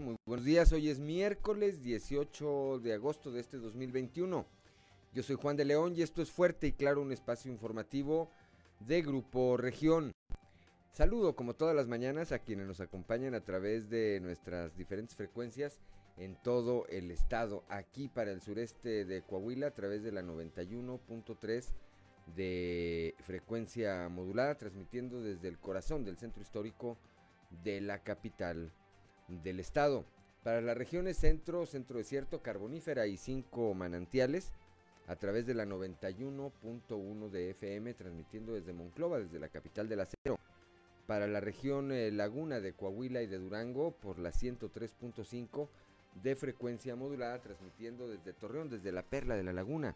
Muy buenos días, hoy es miércoles 18 de agosto de este 2021. Yo soy Juan de León y esto es Fuerte y Claro, un espacio informativo de Grupo Región. Saludo como todas las mañanas a quienes nos acompañan a través de nuestras diferentes frecuencias en todo el estado, aquí para el sureste de Coahuila a través de la 91.3 de frecuencia modulada, transmitiendo desde el corazón del centro histórico de la capital del estado. Para las regiones centro, centro desierto, carbonífera y cinco manantiales, a través de la 91.1 de FM, transmitiendo desde Monclova, desde la capital del acero. Para la región eh, Laguna de Coahuila y de Durango, por la 103.5 de frecuencia modulada, transmitiendo desde Torreón, desde la Perla de la Laguna.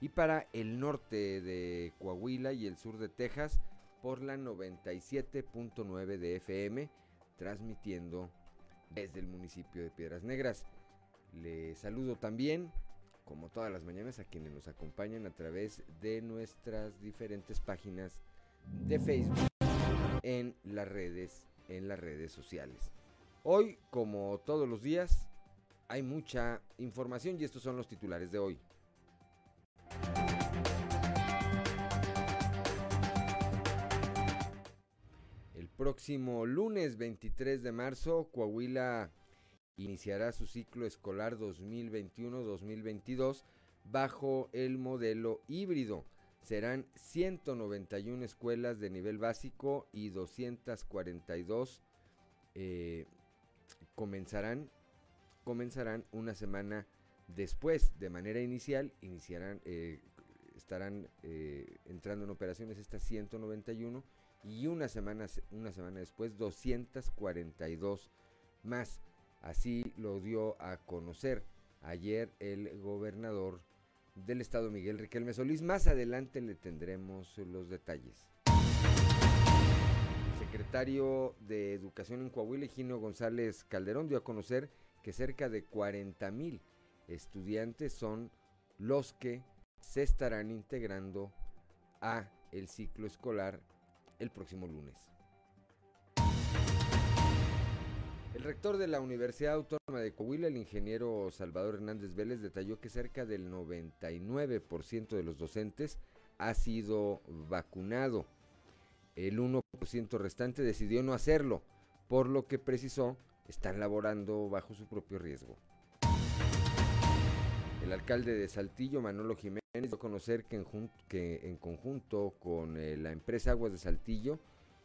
Y para el norte de Coahuila y el sur de Texas, por la 97.9 de FM, transmitiendo desde el municipio de Piedras Negras. Le saludo también, como todas las mañanas, a quienes nos acompañan a través de nuestras diferentes páginas de Facebook en las redes, en las redes sociales. Hoy, como todos los días, hay mucha información y estos son los titulares de hoy. Próximo lunes 23 de marzo, Coahuila iniciará su ciclo escolar 2021-2022 bajo el modelo híbrido. Serán 191 escuelas de nivel básico y 242 eh, comenzarán, comenzarán una semana después. De manera inicial, iniciarán, eh, estarán eh, entrando en operaciones estas 191 y una semana, una semana después 242 más. Así lo dio a conocer ayer el gobernador del estado Miguel Riquelme Solís. Más adelante le tendremos los detalles. El secretario de Educación en Coahuila, Gino González Calderón, dio a conocer que cerca de 40 mil estudiantes son los que se estarán integrando a el ciclo escolar el próximo lunes. El rector de la Universidad Autónoma de Coahuila, el ingeniero Salvador Hernández Vélez, detalló que cerca del 99% de los docentes ha sido vacunado. El 1% restante decidió no hacerlo, por lo que precisó están laborando bajo su propio riesgo. El alcalde de Saltillo, Manolo Jiménez, dio a conocer que en, conjunto con eh, la empresa Aguas de Saltillo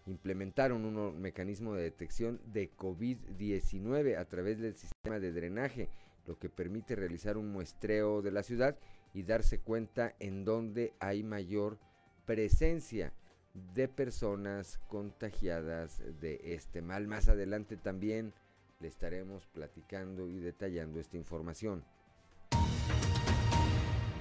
implementaron un mecanismo de detección de COVID-19 a través del sistema de drenaje, lo que permite realizar un muestreo de la ciudad y darse cuenta en dónde hay mayor presencia de personas contagiadas de este mal. Más adelante también le estaremos platicando y detallando esta información.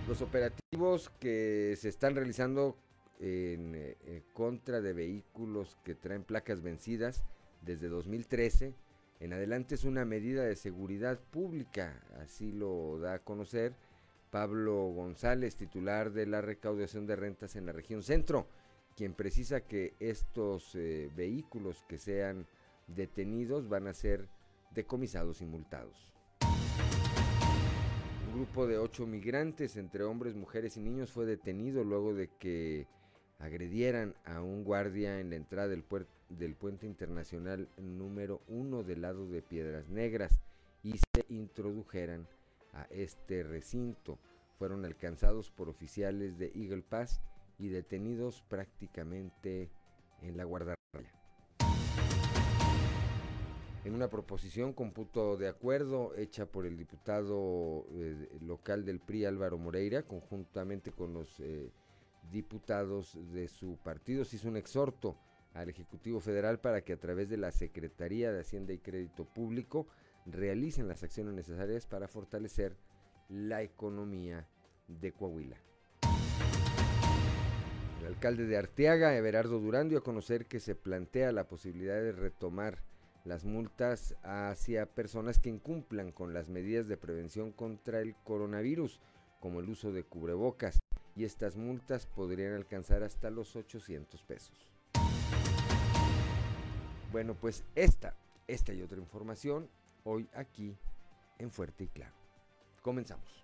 Los operativos que se están realizando en, eh, contra de vehículos que traen placas vencidas desde 2013 en adelante es una medida de seguridad pública, así lo da a conocer Pablo González, titular de la recaudación de rentas en la región centro, quien precisa que estos eh, vehículos que sean detenidos van a ser decomisados y multados grupo de ocho migrantes, entre hombres, mujeres y niños, fue detenido luego de que agredieran a un guardia en la entrada del, puente internacional número uno del lado de Piedras Negras y se introdujeran a este recinto. Fueron alcanzados por oficiales de Eagle Pass y detenidos prácticamente en la guardarraya. En una proposición con punto de acuerdo hecha por el diputado eh, local del PRI Álvaro Moreira, conjuntamente con los eh, diputados de su partido, se hizo un exhorto al Ejecutivo Federal para que a través de la Secretaría de Hacienda y Crédito Público realicen las acciones necesarias para fortalecer la economía de Coahuila. El alcalde de Arteaga, Everardo Durán, dio a conocer que se plantea la posibilidad de retomar las multas hacia personas que incumplan con las medidas de prevención contra el coronavirus, como el uso de cubrebocas, y estas multas podrían alcanzar hasta los 800 pesos. Bueno, pues esta, esta y otra información hoy aquí en Fuerte y Claro. Comenzamos.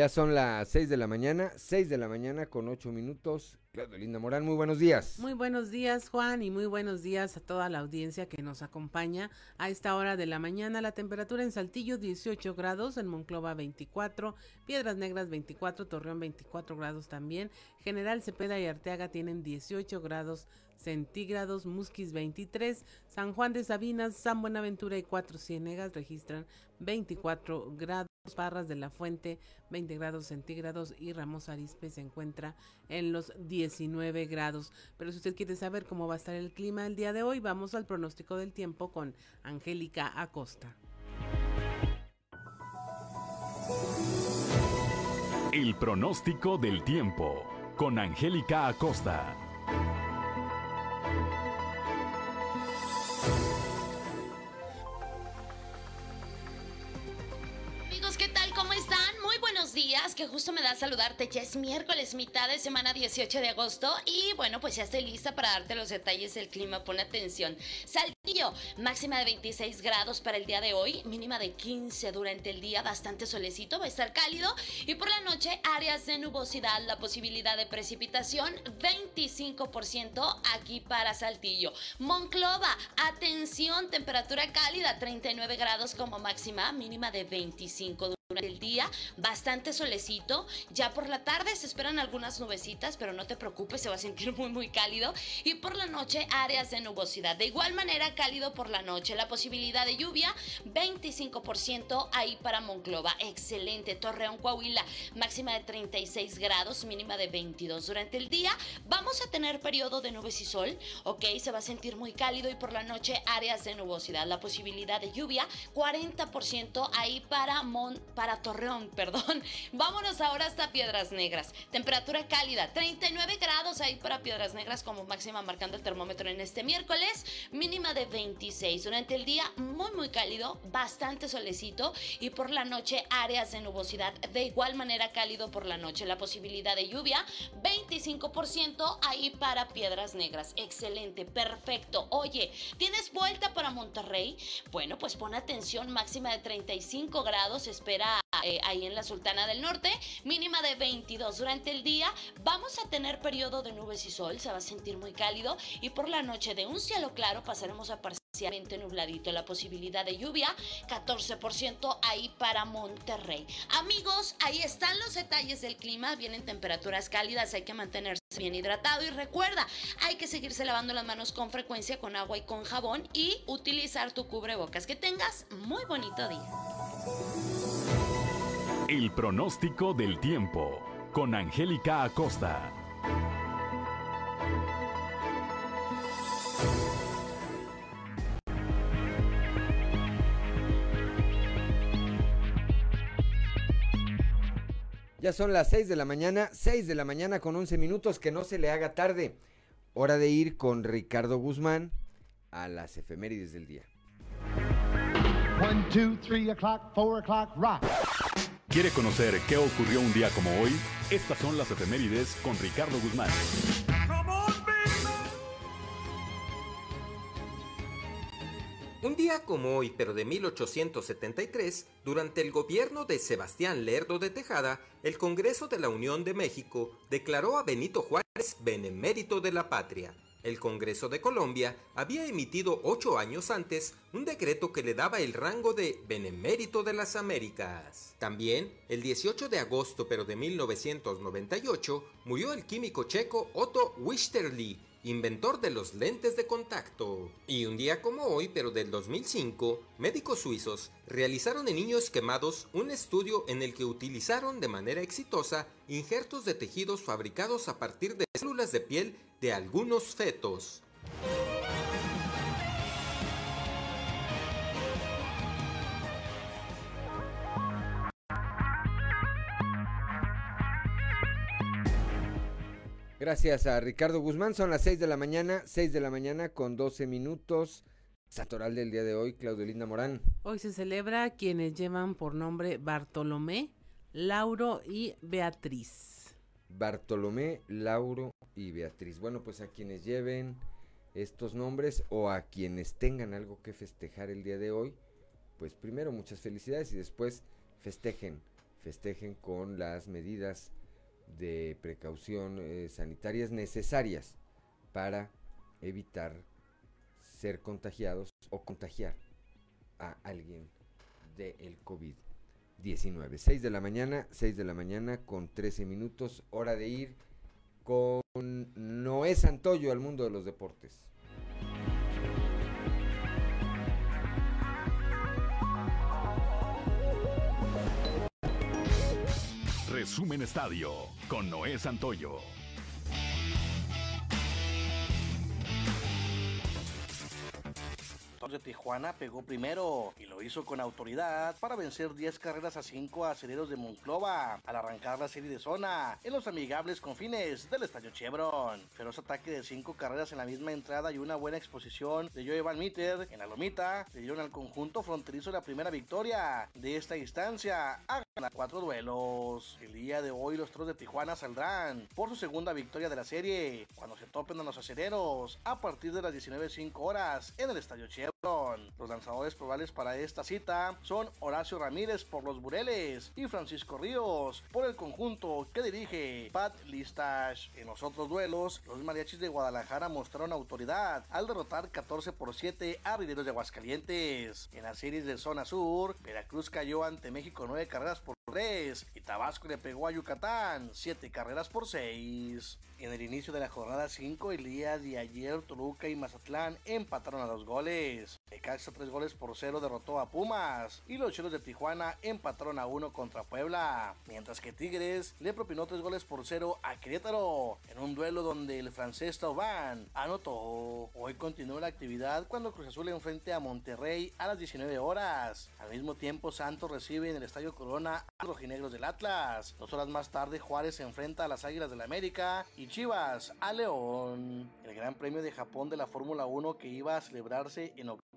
Ya son las 6 de la mañana, 6 de la mañana con 8 minutos. Claudio Linda Morán, muy buenos días. Muy buenos días, Juan, y muy buenos días a toda la audiencia que nos acompaña a esta hora de la mañana. La temperatura en Saltillo 18 grados, en Monclova 24, Piedras Negras 24, Torreón 24 grados también. General Cepeda y Arteaga tienen 18 grados centígrados, Musquis 23, San Juan de Sabinas, San Buenaventura y Cuatro Ciénegas registran 24 grados. Parras de la Fuente 20 grados centígrados y Ramos Arispe se encuentra en los 19 grados. Pero si usted quiere saber cómo va a estar el clima el día de hoy, vamos al pronóstico del tiempo con Angélica Acosta. El pronóstico del tiempo con Angélica Acosta. Que justo me da saludarte. Ya es miércoles, mitad de semana 18 de agosto. Y bueno, pues ya estoy lista para darte los detalles del clima. Pon atención. Máxima de 26 grados para el día de hoy, mínima de 15 durante el día, bastante solecito, va a estar cálido. Y por la noche, áreas de nubosidad, la posibilidad de precipitación, 25% aquí para Saltillo. Monclova, atención, temperatura cálida, 39 grados como máxima, mínima de 25 el día, bastante solecito. Ya por la tarde se esperan algunas nubecitas, pero no te preocupes, se va a sentir muy, muy cálido. Y por la noche, áreas de nubosidad. De igual manera, cálido por la noche. La posibilidad de lluvia, 25% ahí para Monclova. Excelente. Torreón, Coahuila, máxima de 36 grados, mínima de 22. Durante el día, vamos a tener periodo de nubes y sol, ok, se va a sentir muy cálido. Y por la noche, áreas de nubosidad. La posibilidad de lluvia, 40% ahí para Monclova para Torreón, perdón. Vámonos ahora hasta Piedras Negras. Temperatura cálida, 39 grados ahí para Piedras Negras como máxima marcando el termómetro en este miércoles, mínima de 26. Durante el día muy muy cálido, bastante solecito y por la noche áreas de nubosidad de igual manera cálido por la noche. La posibilidad de lluvia 25% ahí para Piedras Negras. Excelente, perfecto. Oye, ¿tienes vuelta para Monterrey? Bueno, pues pon atención, máxima de 35 grados, espera eh, ahí en la Sultana del Norte, mínima de 22 durante el día. Vamos a tener periodo de nubes y sol, se va a sentir muy cálido y por la noche de un cielo claro pasaremos a parcialmente nubladito. La posibilidad de lluvia, 14% ahí para Monterrey. Amigos, ahí están los detalles del clima. Vienen temperaturas cálidas, hay que mantenerse bien hidratado y recuerda, hay que seguirse lavando las manos con frecuencia con agua y con jabón y utilizar tu cubrebocas. Que tengas muy bonito día. El pronóstico del tiempo con Angélica Acosta. Ya son las 6 de la mañana, 6 de la mañana con 11 minutos, que no se le haga tarde. Hora de ir con Ricardo Guzmán a las efemérides del día. 1, 2, 3 o'clock, 4 o'clock, rock. ¿Quiere conocer qué ocurrió un día como hoy? Estas son las efemérides con Ricardo Guzmán. Un día como hoy, pero de 1873, durante el gobierno de Sebastián Lerdo de Tejada, el Congreso de la Unión de México declaró a Benito Juárez benemérito de la patria. El Congreso de Colombia había emitido ocho años antes un decreto que le daba el rango de Benemérito de las Américas. También, el 18 de agosto pero de 1998, murió el químico checo Otto Wisterly, inventor de los lentes de contacto. Y un día como hoy, pero del 2005, médicos suizos realizaron en niños quemados un estudio en el que utilizaron de manera exitosa injertos de tejidos fabricados a partir de células de piel de algunos fetos. Gracias a Ricardo Guzmán. Son las 6 de la mañana, 6 de la mañana con 12 minutos. Satoral del día de hoy, Claudio Linda Morán. Hoy se celebra quienes llevan por nombre Bartolomé, Lauro y Beatriz. Bartolomé, Lauro y Beatriz. Bueno, pues a quienes lleven estos nombres o a quienes tengan algo que festejar el día de hoy, pues primero muchas felicidades y después festejen, festejen con las medidas de precaución eh, sanitarias necesarias para evitar ser contagiados o contagiar a alguien del el COVID-19. 6 de la mañana, 6 de la mañana con 13 minutos, hora de ir con Noé Santoyo al mundo de los deportes. Resumen Estadio con Noé Santoyo. de Tijuana pegó primero y lo hizo con autoridad para vencer 10 carreras a 5 aceleros de Monclova al arrancar la serie de zona en los amigables confines del Estadio Chevron. Feroz ataque de 5 carreras en la misma entrada y una buena exposición de Joe Van Meter en la lomita le dieron al conjunto fronterizo la primera victoria de esta instancia a ganar 4 duelos. El día de hoy los Toros de Tijuana saldrán por su segunda victoria de la serie cuando se topen a los aceleros a partir de las 19.05 horas en el Estadio Chevron. Los lanzadores probables para esta cita son Horacio Ramírez por los Bureles y Francisco Ríos por el conjunto que dirige Pat Listash. En los otros duelos, los mariachis de Guadalajara mostraron autoridad al derrotar 14 por 7 a Rideros de Aguascalientes. En la series de zona sur, Veracruz cayó ante México 9 carreras por 3 y Tabasco le pegó a Yucatán 7 carreras por 6. En el inicio de la jornada 5, el día de ayer, Toluca y Mazatlán empataron a dos goles. Necaxa 3 goles por 0 derrotó a Pumas y los Cholos de Tijuana empataron a 1 contra Puebla. Mientras que Tigres le propinó 3 goles por 0 a Querétaro en un duelo donde el francés Tauban anotó. Hoy continúa la actividad cuando Cruz Azul enfrente a Monterrey a las 19 horas. Al mismo tiempo, Santos recibe en el Estadio Corona rojinegros del Atlas. Dos horas más tarde, Juárez se enfrenta a las Águilas del la América y Chivas a León. El Gran Premio de Japón de la Fórmula 1 que iba a celebrarse en octubre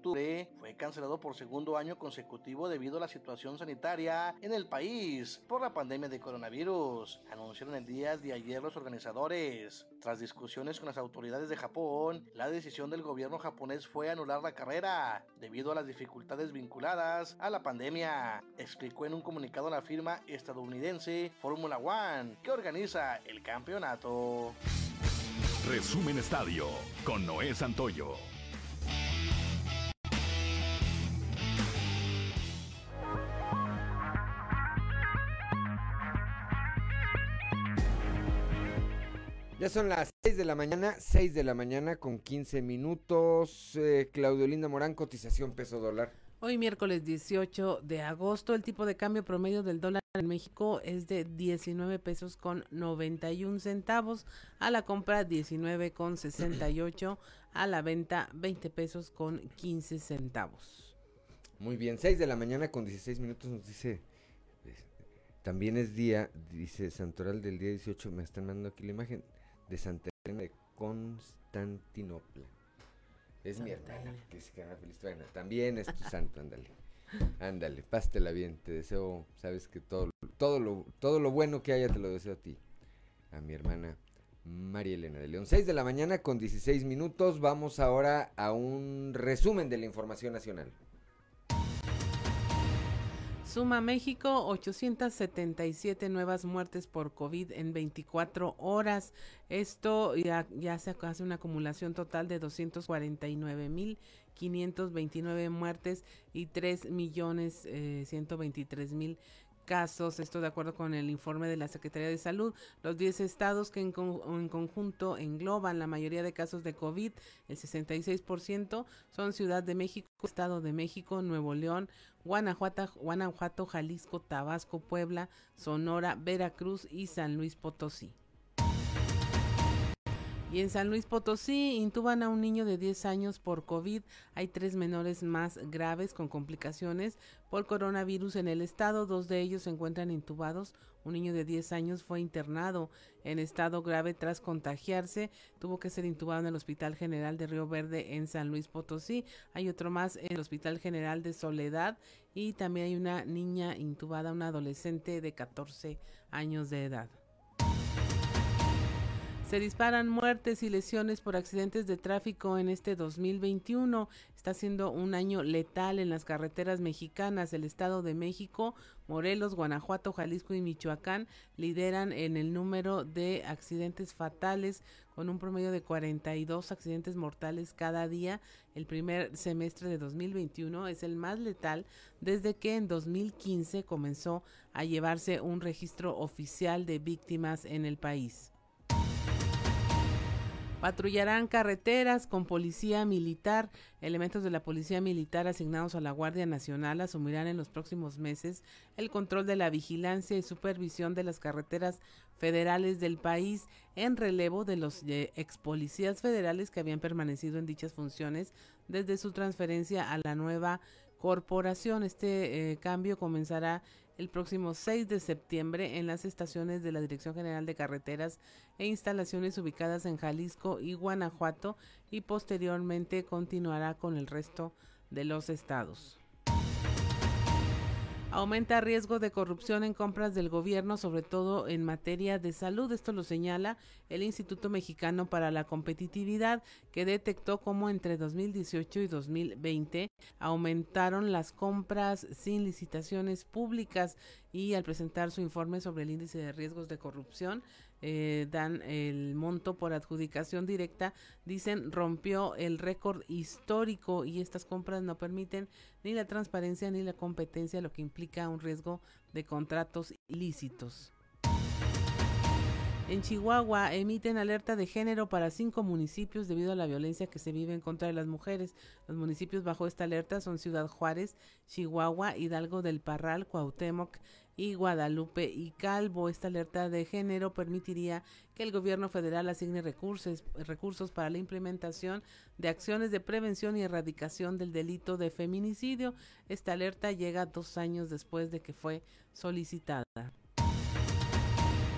fue cancelado por segundo año consecutivo debido a la situación sanitaria en el país por la pandemia de coronavirus, anunciaron el día de ayer los organizadores. Tras discusiones con las autoridades de Japón, la decisión del gobierno japonés fue anular la carrera debido a las dificultades vinculadas a la pandemia, explicó en un comunicado la firma estadounidense Fórmula One que organiza el campeonato. Resumen Estadio con Noé Santoyo. Ya son las 6 de la mañana, 6 de la mañana con 15 minutos. Eh, Claudio Linda Morán, cotización peso dólar. Hoy miércoles 18 de agosto, el tipo de cambio promedio del dólar en México es de 19 pesos con 91 centavos, a la compra 19 con 68, a la venta 20 pesos con 15 centavos. Muy bien, 6 de la mañana con 16 minutos nos dice, también es día, dice Santoral del día 18, me están mandando aquí la imagen de Santa Elena de Constantinopla. Es mi hermana, que se queda feliz. Bueno, también es tu santo, ándale. Ándale, pásatela bien. Te deseo, sabes que todo, todo, lo, todo lo bueno que haya te lo deseo a ti. A mi hermana María Elena de León. 6 de la mañana con 16 minutos. Vamos ahora a un resumen de la información nacional. Suma México 877 nuevas muertes por COVID en 24 horas. Esto ya, ya hace una acumulación total de 249 mil 529 muertes y 3 millones 123 mil casos, esto de acuerdo con el informe de la Secretaría de Salud. Los 10 estados que en, conjunto engloban la mayoría de casos de COVID, el 66%, son Ciudad de México, Estado de México, Nuevo León, Guanajuato, Guanajuato, Jalisco, Tabasco, Puebla, Sonora, Veracruz y San Luis Potosí. Y en San Luis Potosí intuban a un niño de 10 años por COVID. Hay tres menores más graves con complicaciones por coronavirus en el estado. Dos de ellos se encuentran intubados. Un niño de 10 años fue internado en estado grave tras contagiarse. Tuvo que ser intubado en el Hospital General de Río Verde en San Luis Potosí. Hay otro más en el Hospital General de Soledad. Y también hay una niña intubada, una adolescente de 14 años de edad. Se disparan muertes y lesiones por accidentes de tráfico en este 2021. Está siendo un año letal en las carreteras mexicanas. El Estado de México, Morelos, Guanajuato, Jalisco y Michoacán lideran en el número de accidentes fatales con un promedio de 42 accidentes mortales cada día. El primer semestre de 2021 es el más letal desde que en 2015 comenzó a llevarse un registro oficial de víctimas en el país. Patrullarán carreteras con policía militar. Elementos de la policía militar asignados a la Guardia Nacional asumirán en los próximos meses el control de la vigilancia y supervisión de las carreteras federales del país en relevo de los eh, ex policías federales que habían permanecido en dichas funciones desde su transferencia a la nueva corporación. Este eh, cambio comenzará el próximo 6 de septiembre en las estaciones de la Dirección General de Carreteras e instalaciones ubicadas en Jalisco y Guanajuato y posteriormente continuará con el resto de los estados. Aumenta riesgo de corrupción en compras del gobierno, sobre todo en materia de salud. Esto lo señala el Instituto Mexicano para la Competitividad, que detectó cómo entre 2018 y 2020 aumentaron las compras sin licitaciones públicas y al presentar su informe sobre el índice de riesgos de corrupción, eh, dan el monto por adjudicación directa, dicen rompió el récord histórico y estas compras no permiten ni la transparencia ni la competencia, lo que implica un riesgo de contratos ilícitos. En Chihuahua emiten alerta de género para cinco municipios debido a la violencia que se vive en contra de las mujeres. Los municipios bajo esta alerta son Ciudad Juárez, Chihuahua, Hidalgo del Parral, Cuauhtémoc, y Guadalupe y Calvo. Esta alerta de género permitiría que el gobierno federal asigne recursos, recursos para la implementación de acciones de prevención y erradicación del delito de feminicidio. Esta alerta llega dos años después de que fue solicitada.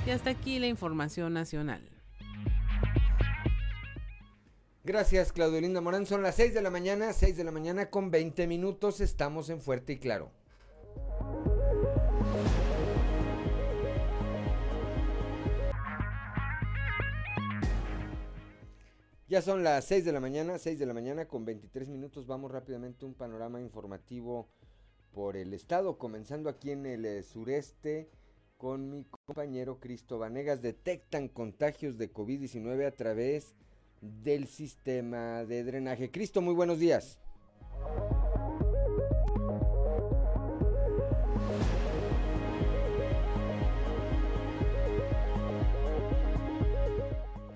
Y hasta aquí la información nacional. Gracias, Claudio Linda Morán. Son las 6 de la mañana, 6 de la mañana con 20 minutos. Estamos en Fuerte y Claro. Ya son las 6 de la mañana, 6 de la mañana con 23 minutos. Vamos rápidamente un panorama informativo por el estado, comenzando aquí en el eh, sureste con mi compañero Cristo Vanegas. Detectan contagios de COVID-19 a través del sistema de drenaje. Cristo, muy buenos días.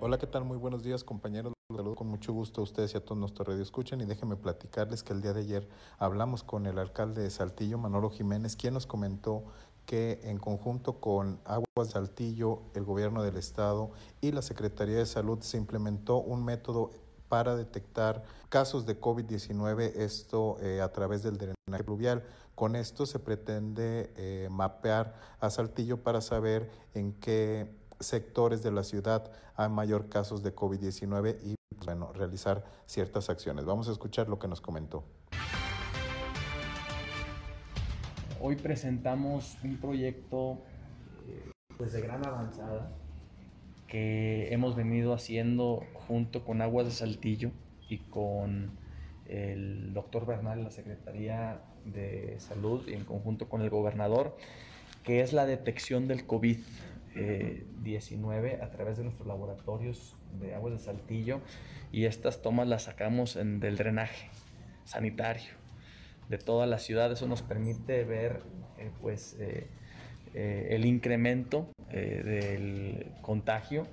Hola, ¿qué tal? Muy buenos días, compañeros. Saludo con mucho gusto a ustedes y a todos nuestros radio escuchan y déjenme platicarles que el día de ayer hablamos con el alcalde de Saltillo, Manolo Jiménez, quien nos comentó que en conjunto con Aguas Saltillo, el gobierno del estado y la Secretaría de Salud se implementó un método para detectar casos de COVID-19, esto eh, a través del drenaje pluvial. Con esto se pretende eh, mapear a Saltillo para saber en qué sectores de la ciudad hay mayor casos de COVID-19 y bueno, realizar ciertas acciones. Vamos a escuchar lo que nos comentó. Hoy presentamos un proyecto eh, pues de gran avanzada que hemos venido haciendo junto con Aguas de Saltillo y con el doctor Bernal, la Secretaría de Salud y en conjunto con el gobernador, que es la detección del COVID. 19 a través de nuestros laboratorios de aguas de Saltillo y estas tomas las sacamos en, del drenaje sanitario de toda la ciudad. Eso nos permite ver eh, pues, eh, eh, el incremento eh, del contagio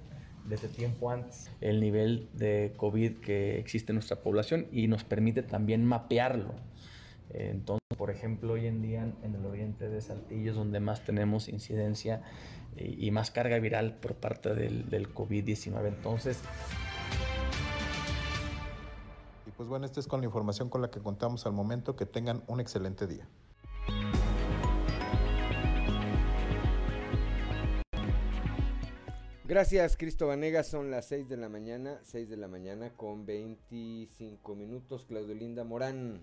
desde tiempo antes, el nivel de COVID que existe en nuestra población y nos permite también mapearlo. Entonces, por ejemplo, hoy en día en el oriente de Saltillo es donde más tenemos incidencia y, más carga viral por parte del, del COVID-19. Entonces, y pues bueno, esta es con la información con la que contamos al momento. Que tengan un excelente día. Gracias, Cristo Vanegas. Son las 6 de la mañana, 6 de la mañana con 25 minutos. Claudio Linda Morán.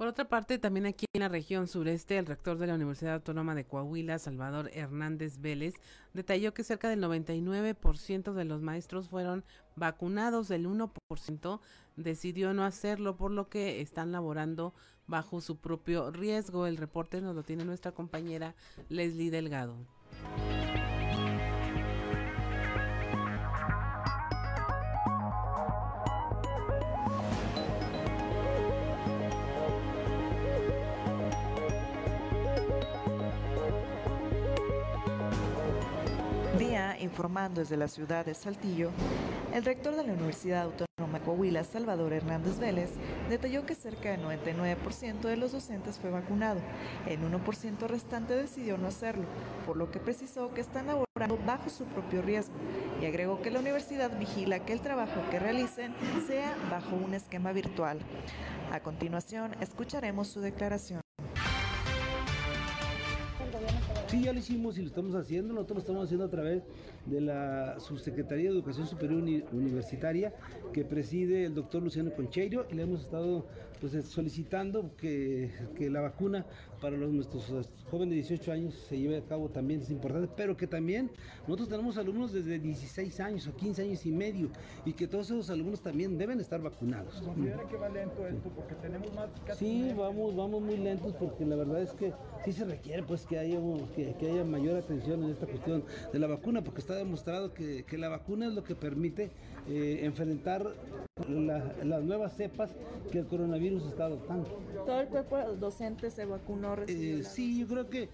Por otra parte, también aquí en la región sureste, el rector de la Universidad Autónoma de Coahuila, Salvador Hernández Vélez, detalló que cerca del 99% de los maestros fueron vacunados, el 1% decidió no hacerlo, por lo que están laborando bajo su propio riesgo. El reporte nos lo tiene nuestra compañera Leslie Delgado. Informando desde la ciudad de Saltillo, el rector de la Universidad Autónoma de Coahuila, Salvador Hernández Vélez, detalló que cerca del 99% de los docentes fue vacunado. El 1% restante decidió no hacerlo, por lo que precisó que están laborando bajo su propio riesgo y agregó que la universidad vigila que el trabajo que realicen sea bajo un esquema virtual. A continuación, escucharemos su declaración. Sí, ya lo hicimos y lo estamos haciendo. Nosotros lo estamos haciendo a través de la Subsecretaría de Educación Superior Universitaria que preside el doctor Luciano Concheiro y le hemos estado pues, solicitando que, la vacuna para los, nuestros jóvenes de 18 años se lleve a cabo también es importante, pero que también nosotros tenemos alumnos desde 16 años o 15 años y medio y que todos esos alumnos también deben estar vacunados. ¿Considera que va lento esto porque tenemos más? Sí, vamos, vamos muy lentos porque la verdad es que sí se requiere pues que haya, que, haya mayor atención en esta cuestión de la vacuna porque está demostrado que, la vacuna es lo que permite eh, enfrentar las nuevas cepas que el coronavirus está adoptando. ¿Todo el cuerpo docente se vacunó? Eh, sí, yo creo que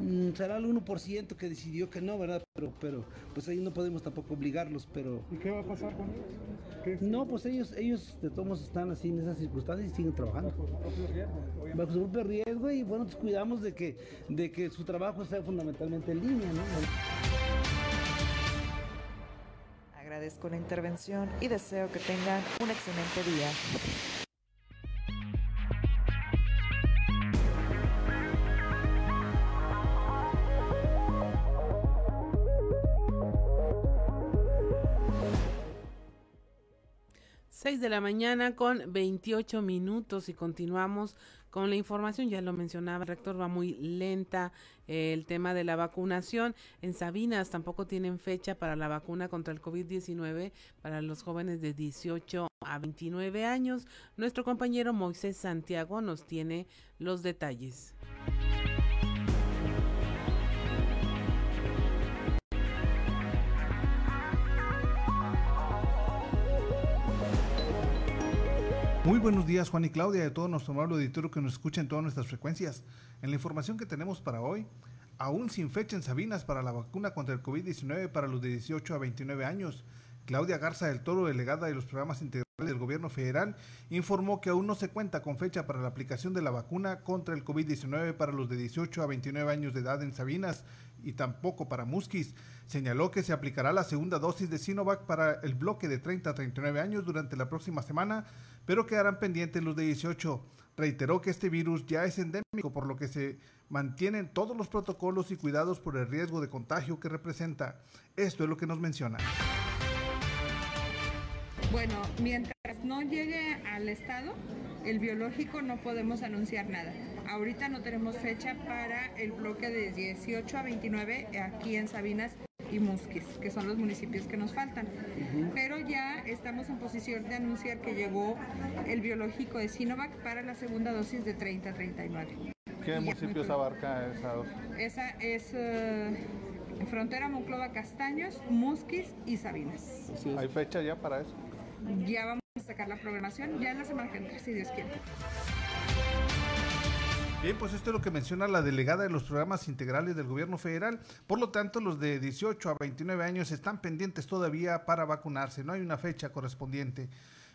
mm, será el 1% que decidió que no, ¿verdad? Pero, pero pues ahí no podemos tampoco obligarlos, pero... ¿Y qué va a pasar con ellos? No, pues ellos, ellos de todos están así en esas circunstancias y siguen trabajando. Bajo su propio riesgo. Bajo su propio riesgo y bueno, nos cuidamos de que, de que su trabajo sea fundamentalmente en línea, ¿no? Agradezco la intervención y deseo que tengan un excelente día. Seis de la mañana con 28 minutos y continuamos con la información, ya lo mencionaba, el rector va muy lenta eh, el tema de la vacunación. En Sabinas tampoco tienen fecha para la vacuna contra el COVID-19 para los jóvenes de 18 a 29 años. Nuestro compañero Moisés Santiago nos tiene los detalles. Muy buenos días Juan y Claudia a todo nuestro amable auditorio que nos escucha en todas nuestras frecuencias. En la información que tenemos para hoy, aún sin fecha en Sabinas para la vacuna contra el COVID-19 para los de 18 a 29 años, Claudia Garza del Toro, delegada de los programas integrales del gobierno federal, informó que aún no se cuenta con fecha para la aplicación de la vacuna contra el COVID-19 para los de 18 a 29 años de edad en Sabinas y tampoco para Musquis. Señaló que se aplicará la segunda dosis de Sinovac para el bloque de 30 a 39 años durante la próxima semana pero quedarán pendientes los de 18. Reiteró que este virus ya es endémico, por lo que se mantienen todos los protocolos y cuidados por el riesgo de contagio que representa. Esto es lo que nos menciona. Bueno, mientras no llegue al estado, el biológico no podemos anunciar nada. Ahorita no tenemos fecha para el bloque de 18 a 29 aquí en Sabinas y Musquis, que son los municipios que nos faltan. Pero ya estamos en posición de anunciar que llegó el biológico de Sinovac para la segunda dosis de 30 a 39. ¿Qué municipios abarca esa dosis? Esa es eh, Frontera Monclova Castaños, Musquis y Sabinas. ¿Hay fecha ya para eso? Ya vamos a sacar la programación, ya en la semana que entra, si Dios quiere. Bien, pues esto es lo que menciona la delegada de los programas integrales del gobierno federal. Por lo tanto, los de 18 a 29 años están pendientes todavía para vacunarse. No hay una fecha correspondiente.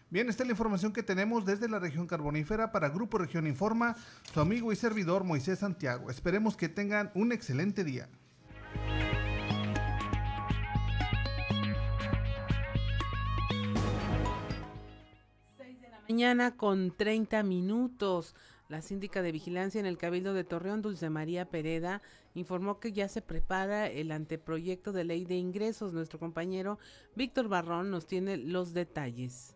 Bien, esta es la información que tenemos desde la región carbonífera para Grupo Región Informa, su amigo y servidor Moisés Santiago. Esperemos que tengan un excelente día. mañana con 30 minutos. La síndica de vigilancia en el Cabildo de Torreón, Dulce María Pereda, informó que ya se prepara el anteproyecto de ley de ingresos. Nuestro compañero Víctor Barrón nos tiene los detalles.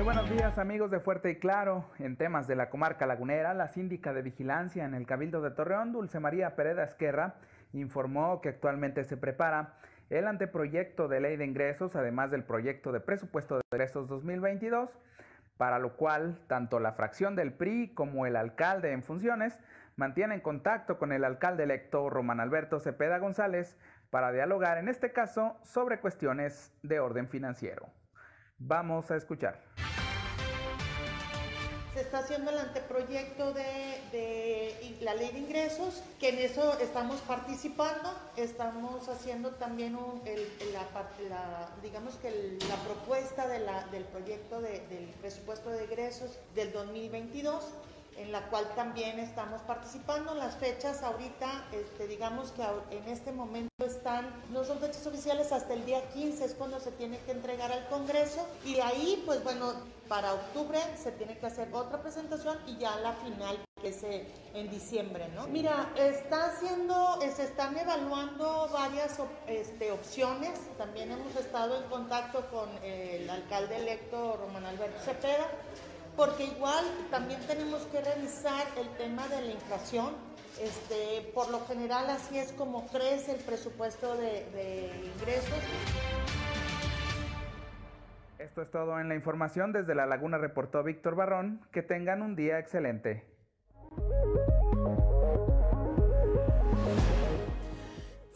Muy buenos días amigos de Fuerte y Claro. En temas de la comarca lagunera, la síndica de vigilancia en el Cabildo de Torreón, Dulce María Pereda Esquerra, informó que actualmente se prepara el anteproyecto de ley de ingresos, además del proyecto de presupuesto de ingresos 2022, para lo cual tanto la fracción del PRI como el alcalde en funciones mantienen contacto con el alcalde electo Román Alberto Cepeda González para dialogar en este caso sobre cuestiones de orden financiero. Vamos a escuchar se está haciendo el anteproyecto de, la ley de ingresos, que en eso estamos participando, estamos haciendo también la, digamos que la propuesta del proyecto del presupuesto de ingresos del 2022 en la cual también estamos participando. Las fechas ahorita, este, digamos que en este momento están, no son fechas oficiales, hasta el día 15 es cuando se tiene que entregar al Congreso y de ahí, pues bueno, para octubre se tiene que hacer otra presentación y ya la final que es eh, en diciembre, ¿no? Mira, está haciendo, eh, se están evaluando varias este, opciones. También hemos estado en contacto con el alcalde electo Román Alberto Cepeda porque igual también tenemos que revisar el tema de la inflación. Este, por lo general así es como crece el presupuesto de, de ingresos. Esto es todo en la información. Desde La Laguna reportó Víctor Barrón. Que tengan un día excelente.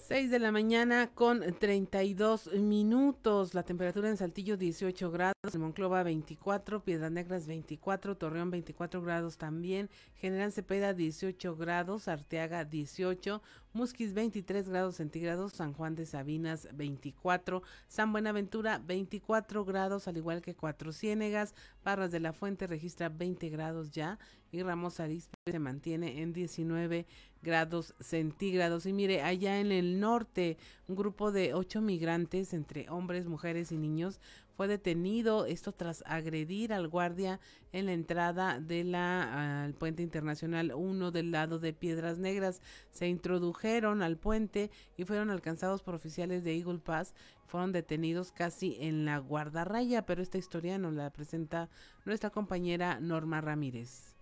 6 de la mañana con 32 minutos. La temperatura en Saltillo 18 grados, en Monclova 24, Piedras Negras 24, Torreón 24 grados también, General Cepeda 18 grados, Arteaga 18, Musquis 23 grados centígrados, San Juan de Sabinas 24, San Buenaventura 24 grados, al igual que Cuatro Ciénegas, Barras de la Fuente registra 20 grados ya y Ramos Arizpe se mantiene en 19 grados centígrados. Y mire, allá en el norte, un grupo de ocho migrantes entre hombres, mujeres y niños fue detenido, esto tras agredir al guardia en la entrada de la al puente internacional 1 del lado de Piedras Negras. Se introdujeron al puente y fueron alcanzados por oficiales de Eagle Pass. Fueron detenidos casi en la guardarraya, pero esta historia nos la presenta nuestra compañera Norma Ramírez.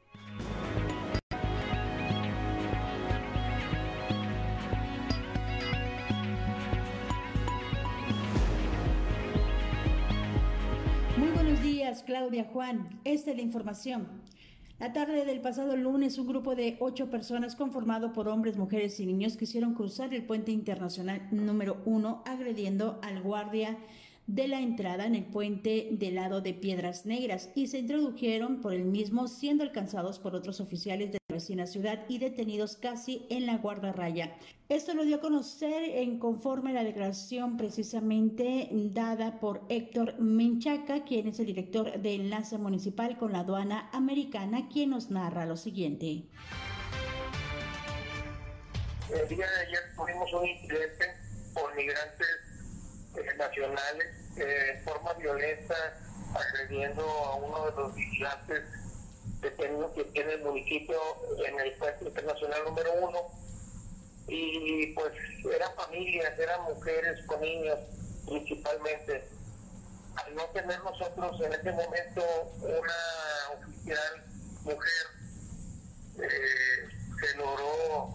Claudia Juan. Esta es la información. La tarde del pasado lunes, un grupo de ocho personas conformado por hombres, mujeres y niños quisieron cruzar el puente internacional número uno, agrediendo al guardia de la entrada en el puente del lado de Piedras Negras y se introdujeron por el mismo, siendo alcanzados por otros oficiales de la vecina ciudad y detenidos casi en la guardarraya. Esto lo dio a conocer en conforme a la declaración precisamente dada por Héctor Menchaca, quien es el director de enlace municipal con la aduana americana, quien nos narra lo siguiente. El día de ayer tuvimos un incidente por migrantes eh, nacionales eh, de forma violenta agrediendo a uno de los vigilantes detenidos que tiene el municipio en el puesto internacional número uno y pues eran familias, eran mujeres con niños principalmente. Al no tener nosotros en ese momento una oficial mujer, eh, se logró,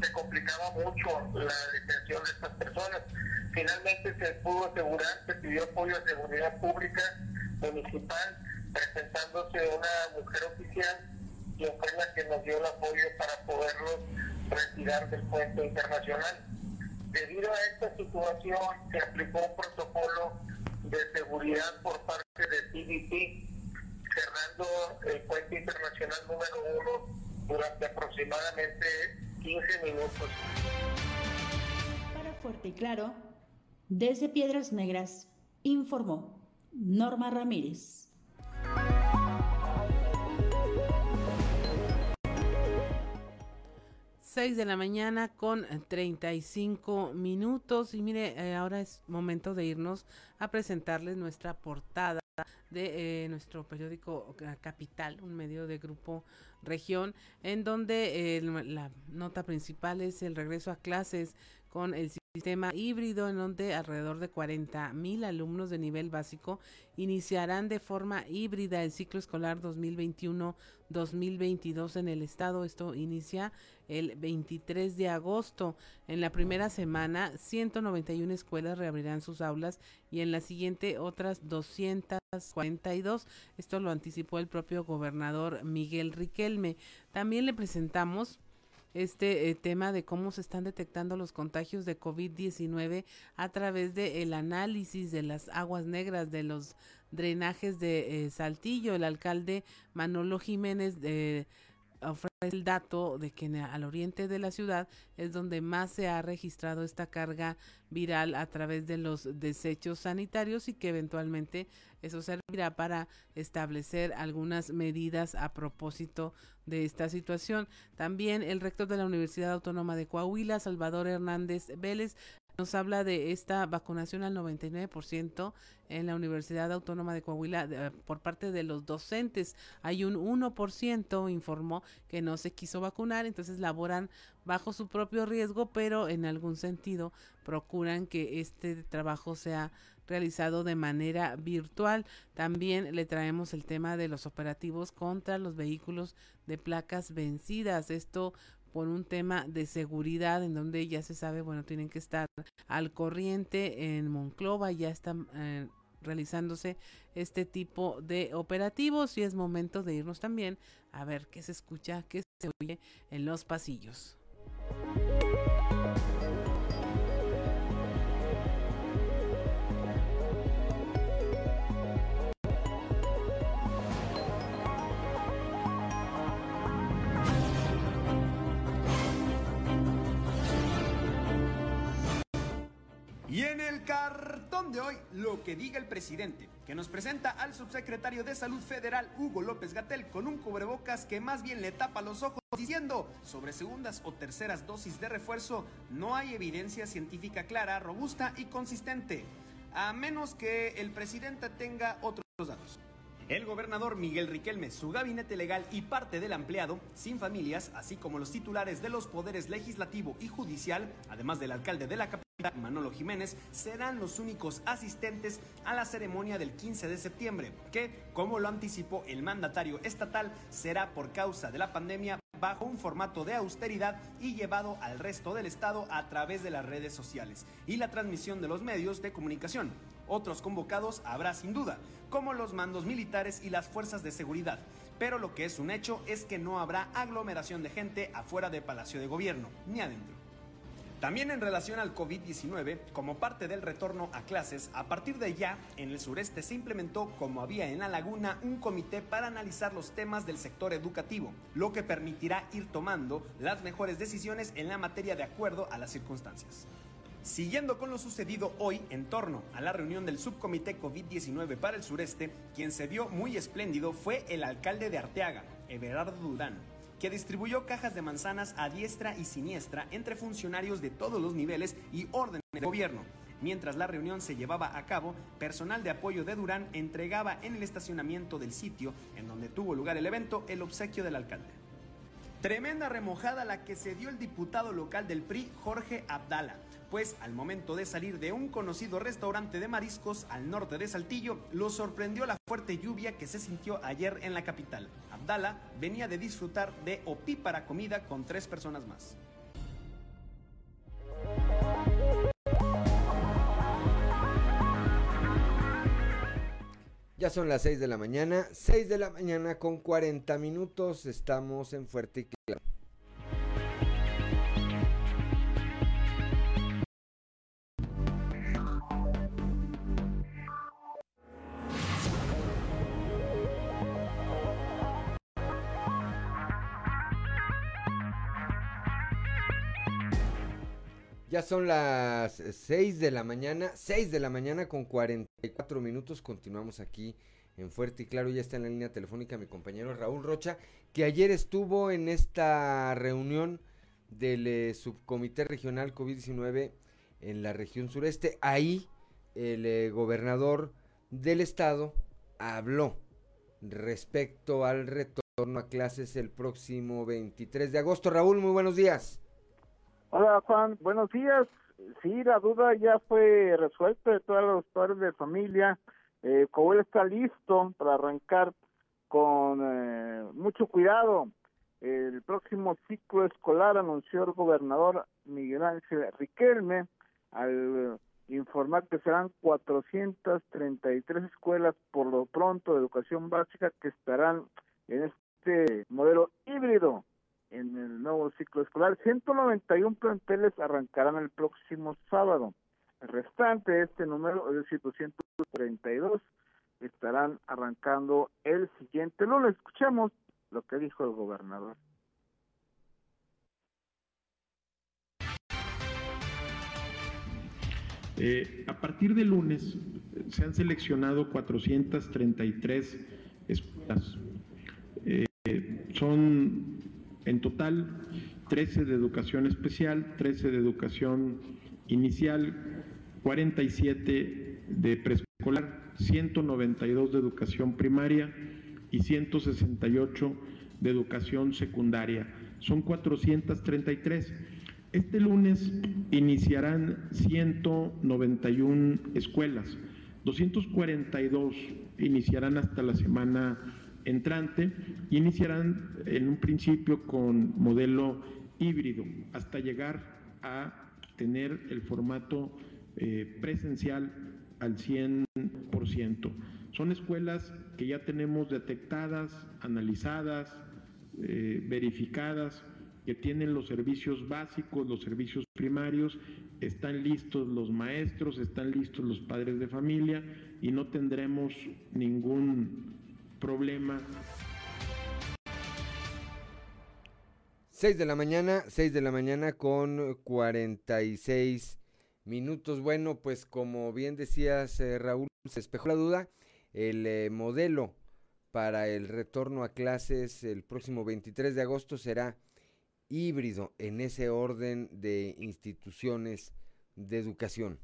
se complicaba mucho la detención de estas personas Finalmente se pudo asegurar, se pidió apoyo de seguridad pública municipal, presentándose una mujer oficial, quien fue la que nos dio el apoyo para poderlos retirar del puente internacional. Debido a esta situación, se aplicó un protocolo de seguridad por parte de CDC, cerrando el puente internacional número uno durante aproximadamente 15 minutos. Para Fuerte y Claro, desde Piedras Negras, informó Norma Ramírez. 6 de la mañana con 35 minutos y mire, eh, ahora es momento de irnos a presentarles nuestra portada de eh, nuestro periódico Capital, un medio de grupo región, en donde eh, la nota principal es el regreso a clases con el sistema híbrido en donde alrededor de 40 mil alumnos de nivel básico iniciarán de forma híbrida el ciclo escolar 2021-2022 en el estado. Esto inicia el 23 de agosto. En la primera semana, 191 escuelas reabrirán sus aulas y en la siguiente otras 242. Esto lo anticipó el propio gobernador Miguel Riquelme. También le presentamos este eh, tema de cómo se están detectando los contagios de COVID-19 a través del el análisis de las aguas negras, de los drenajes de eh, Saltillo. El alcalde Manolo Jiménez de ofrece el dato de que al oriente de la ciudad es donde más se ha registrado esta carga viral a través de los desechos sanitarios y que eventualmente eso servirá para establecer algunas medidas a propósito de esta situación. También el rector de la Universidad Autónoma de Coahuila, Salvador Hernández Vélez, nos habla de esta vacunación al 99% en la Universidad Autónoma de Coahuila por parte de los docentes. Hay un 1% informó que no se quiso vacunar, entonces laboran bajo su propio riesgo, pero en algún sentido procuran que este trabajo sea realizado de manera virtual. También le traemos el tema de los operativos contra los vehículos de placas vencidas. Esto por un tema de seguridad en donde ya se sabe, bueno, tienen que estar al corriente en Monclova, ya están eh, realizándose este tipo de operativos y es momento de irnos también a ver qué se escucha, qué se oye en los pasillos. Cartón de hoy, lo que diga el presidente, que nos presenta al subsecretario de Salud Federal, Hugo López Gatel, con un cubrebocas que más bien le tapa los ojos, diciendo sobre segundas o terceras dosis de refuerzo, no hay evidencia científica clara, robusta y consistente, a menos que el presidente tenga otros datos. El gobernador Miguel Riquelme, su gabinete legal y parte del empleado, sin familias, así como los titulares de los poderes legislativo y judicial, además del alcalde de la capital, Manolo Jiménez, serán los únicos asistentes a la ceremonia del 15 de septiembre, que, como lo anticipó el mandatario estatal, será por causa de la pandemia bajo un formato de austeridad y llevado al resto del estado a través de las redes sociales y la transmisión de los medios de comunicación. Otros convocados habrá sin duda, como los mandos militares y las fuerzas de seguridad. Pero lo que es un hecho es que no habrá aglomeración de gente afuera de Palacio de Gobierno, ni adentro. También en relación al COVID-19, como parte del retorno a clases, a partir de ya, en el sureste se implementó, como había en la laguna, un comité para analizar los temas del sector educativo, lo que permitirá ir tomando las mejores decisiones en la materia de acuerdo a las circunstancias. Siguiendo con lo sucedido hoy en torno a la reunión del subcomité COVID-19 para el sureste, quien se vio muy espléndido fue el alcalde de Arteaga, Everardo Durán, que distribuyó cajas de manzanas a diestra y siniestra entre funcionarios de todos los niveles y órdenes de gobierno. Mientras la reunión se llevaba a cabo, personal de apoyo de Durán entregaba en el estacionamiento del sitio en donde tuvo lugar el evento el obsequio del alcalde. Tremenda remojada la que se dio el diputado local del PRI, Jorge Abdala pues al momento de salir de un conocido restaurante de mariscos al norte de Saltillo, lo sorprendió la fuerte lluvia que se sintió ayer en la capital. Abdala venía de disfrutar de opípara comida con tres personas más. Ya son las 6 de la mañana, 6 de la mañana con 40 minutos, estamos en Fuerte y Claro. Ya son las 6 de la mañana, 6 de la mañana con 44 minutos. Continuamos aquí en Fuerte y Claro. Ya está en la línea telefónica mi compañero Raúl Rocha, que ayer estuvo en esta reunión del eh, subcomité regional COVID-19 en la región sureste. Ahí el eh, gobernador del estado habló respecto al retorno a clases el próximo 23 de agosto. Raúl, muy buenos días. Hola Juan, buenos días. Sí, la duda ya fue resuelta de todos los padres de familia. Eh, Coahuila está listo para arrancar con eh, mucho cuidado. El próximo ciclo escolar anunció el gobernador Miguel Ángel Riquelme al informar que serán 433 escuelas por lo pronto de educación básica que estarán en este modelo híbrido en el nuevo ciclo escolar. 191 planteles arrancarán el próximo sábado. El restante este número, es decir, 232, estarán arrancando el siguiente lunes. Escuchemos lo que dijo el gobernador. Eh, a partir de lunes se han seleccionado 433 escuelas. Eh, son en total, 13 de educación especial, 13 de educación inicial, 47 de preescolar, 192 de educación primaria y 168 de educación secundaria. Son 433. Este lunes iniciarán 191 escuelas, 242 iniciarán hasta la semana entrante iniciarán en un principio con modelo híbrido hasta llegar a tener el formato eh, presencial al 100%. Son escuelas que ya tenemos detectadas, analizadas, eh, verificadas, que tienen los servicios básicos, los servicios primarios, están listos los maestros, están listos los padres de familia y no tendremos ningún problema. 6 de la mañana, 6 de la mañana con 46 minutos. Bueno, pues como bien decías eh, Raúl, se despejó la duda, el eh, modelo para el retorno a clases el próximo 23 de agosto será híbrido en ese orden de instituciones de educación.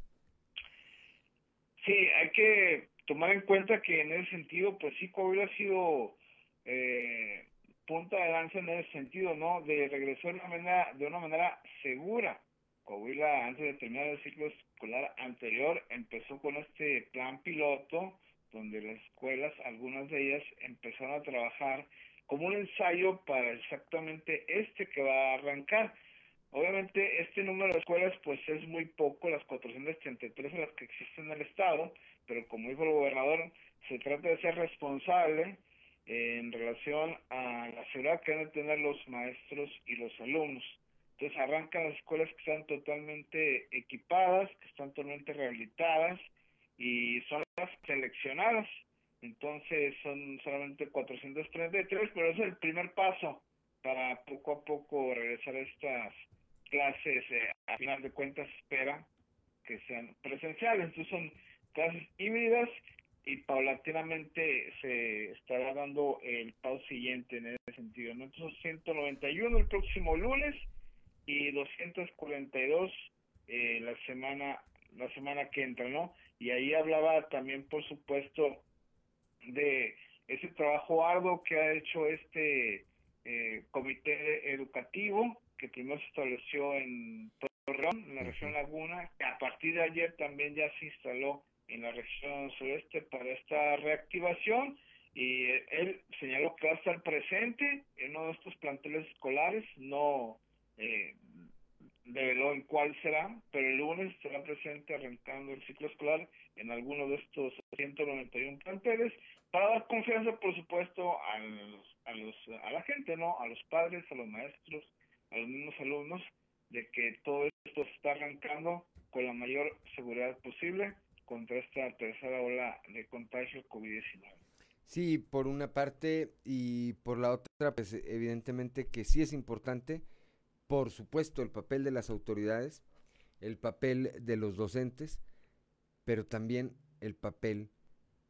Sí, hay que tomar en cuenta que en ese sentido, pues sí, Coahuila ha sido eh, punta de lanza en ese sentido, ¿no? De regresar de una manera, de una manera segura. Coahuila, antes de terminar el ciclo escolar anterior, empezó con este plan piloto, donde las escuelas, algunas de ellas, empezaron a trabajar como un ensayo para exactamente este que va a arrancar. Obviamente este número de escuelas pues es muy poco, las 433 en las que existen en el estado, pero como dijo el gobernador, se trata de ser responsable en relación a la seguridad que deben tener los maestros y los alumnos. Entonces arrancan las escuelas que están totalmente equipadas, que están totalmente rehabilitadas y son las seleccionadas. Entonces son solamente 433, pero es el primer paso para poco a poco regresar a estas clases, eh, a final de cuentas espera que sean presenciales. Entonces son clases híbridas y paulatinamente se estará dando el paso siguiente en ese sentido. ¿no? Entonces 191 el próximo lunes y 242 eh, la semana la semana que entra, ¿no? Y ahí hablaba también, por supuesto, de ese trabajo arduo que ha hecho este eh, comité educativo que primero se estableció en Torreón, en la región Laguna, que a partir de ayer también ya se instaló en la región sureste para esta reactivación y él señaló que va a estar presente en uno de estos planteles escolares, no eh, develó en cuál será, pero el lunes estará presente arrancando el ciclo escolar en alguno de estos 191 planteles para dar confianza, por supuesto, a, a, los, a la gente, ¿no? A los padres, a los maestros, a los mismos alumnos, de que todo esto está arrancando con la mayor seguridad posible contra esta tercera ola de contagio COVID-19. Sí, por una parte y por la otra, pues evidentemente que sí es importante, por supuesto, el papel de las autoridades el papel de los docentes, pero también el papel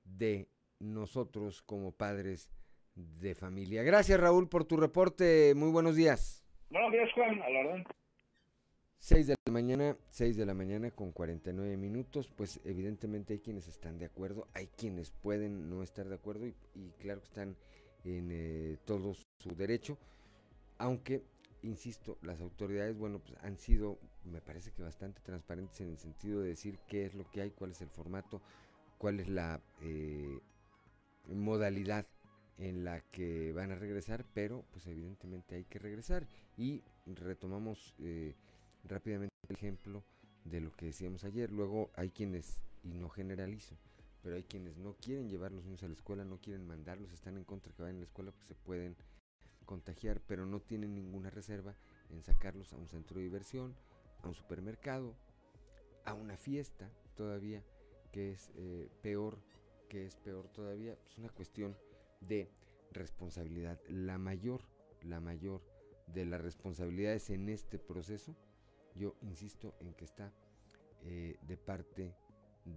de nosotros como padres de familia. Gracias Raúl por tu reporte, muy buenos días. Buenos días Juan, a la orden. 6 de la mañana, 6 de la mañana con 49 minutos, pues evidentemente hay quienes están de acuerdo, hay quienes pueden no estar de acuerdo y, claro que están en eh, todo su derecho, aunque, insisto, las autoridades, bueno, pues han sido, me parece que bastante transparentes en el sentido de decir qué es lo que hay, cuál es el formato, cuál es la eh, modalidad en la que van a regresar, pero pues evidentemente hay que regresar y retomamos eh, rápidamente el ejemplo de lo que decíamos ayer. Luego hay quienes, y no generalizo, pero hay quienes no quieren llevar los niños a la escuela, no quieren mandarlos, están en contra que vayan a la escuela, pues se pueden contagiar, pero no tienen ninguna reserva en sacarlos a un centro de diversión, a un supermercado, a una fiesta todavía, que es eh, peor, que es peor todavía, es una cuestión de responsabilidad. La mayor, la mayor de las responsabilidades en este proceso yo insisto en que está eh, de parte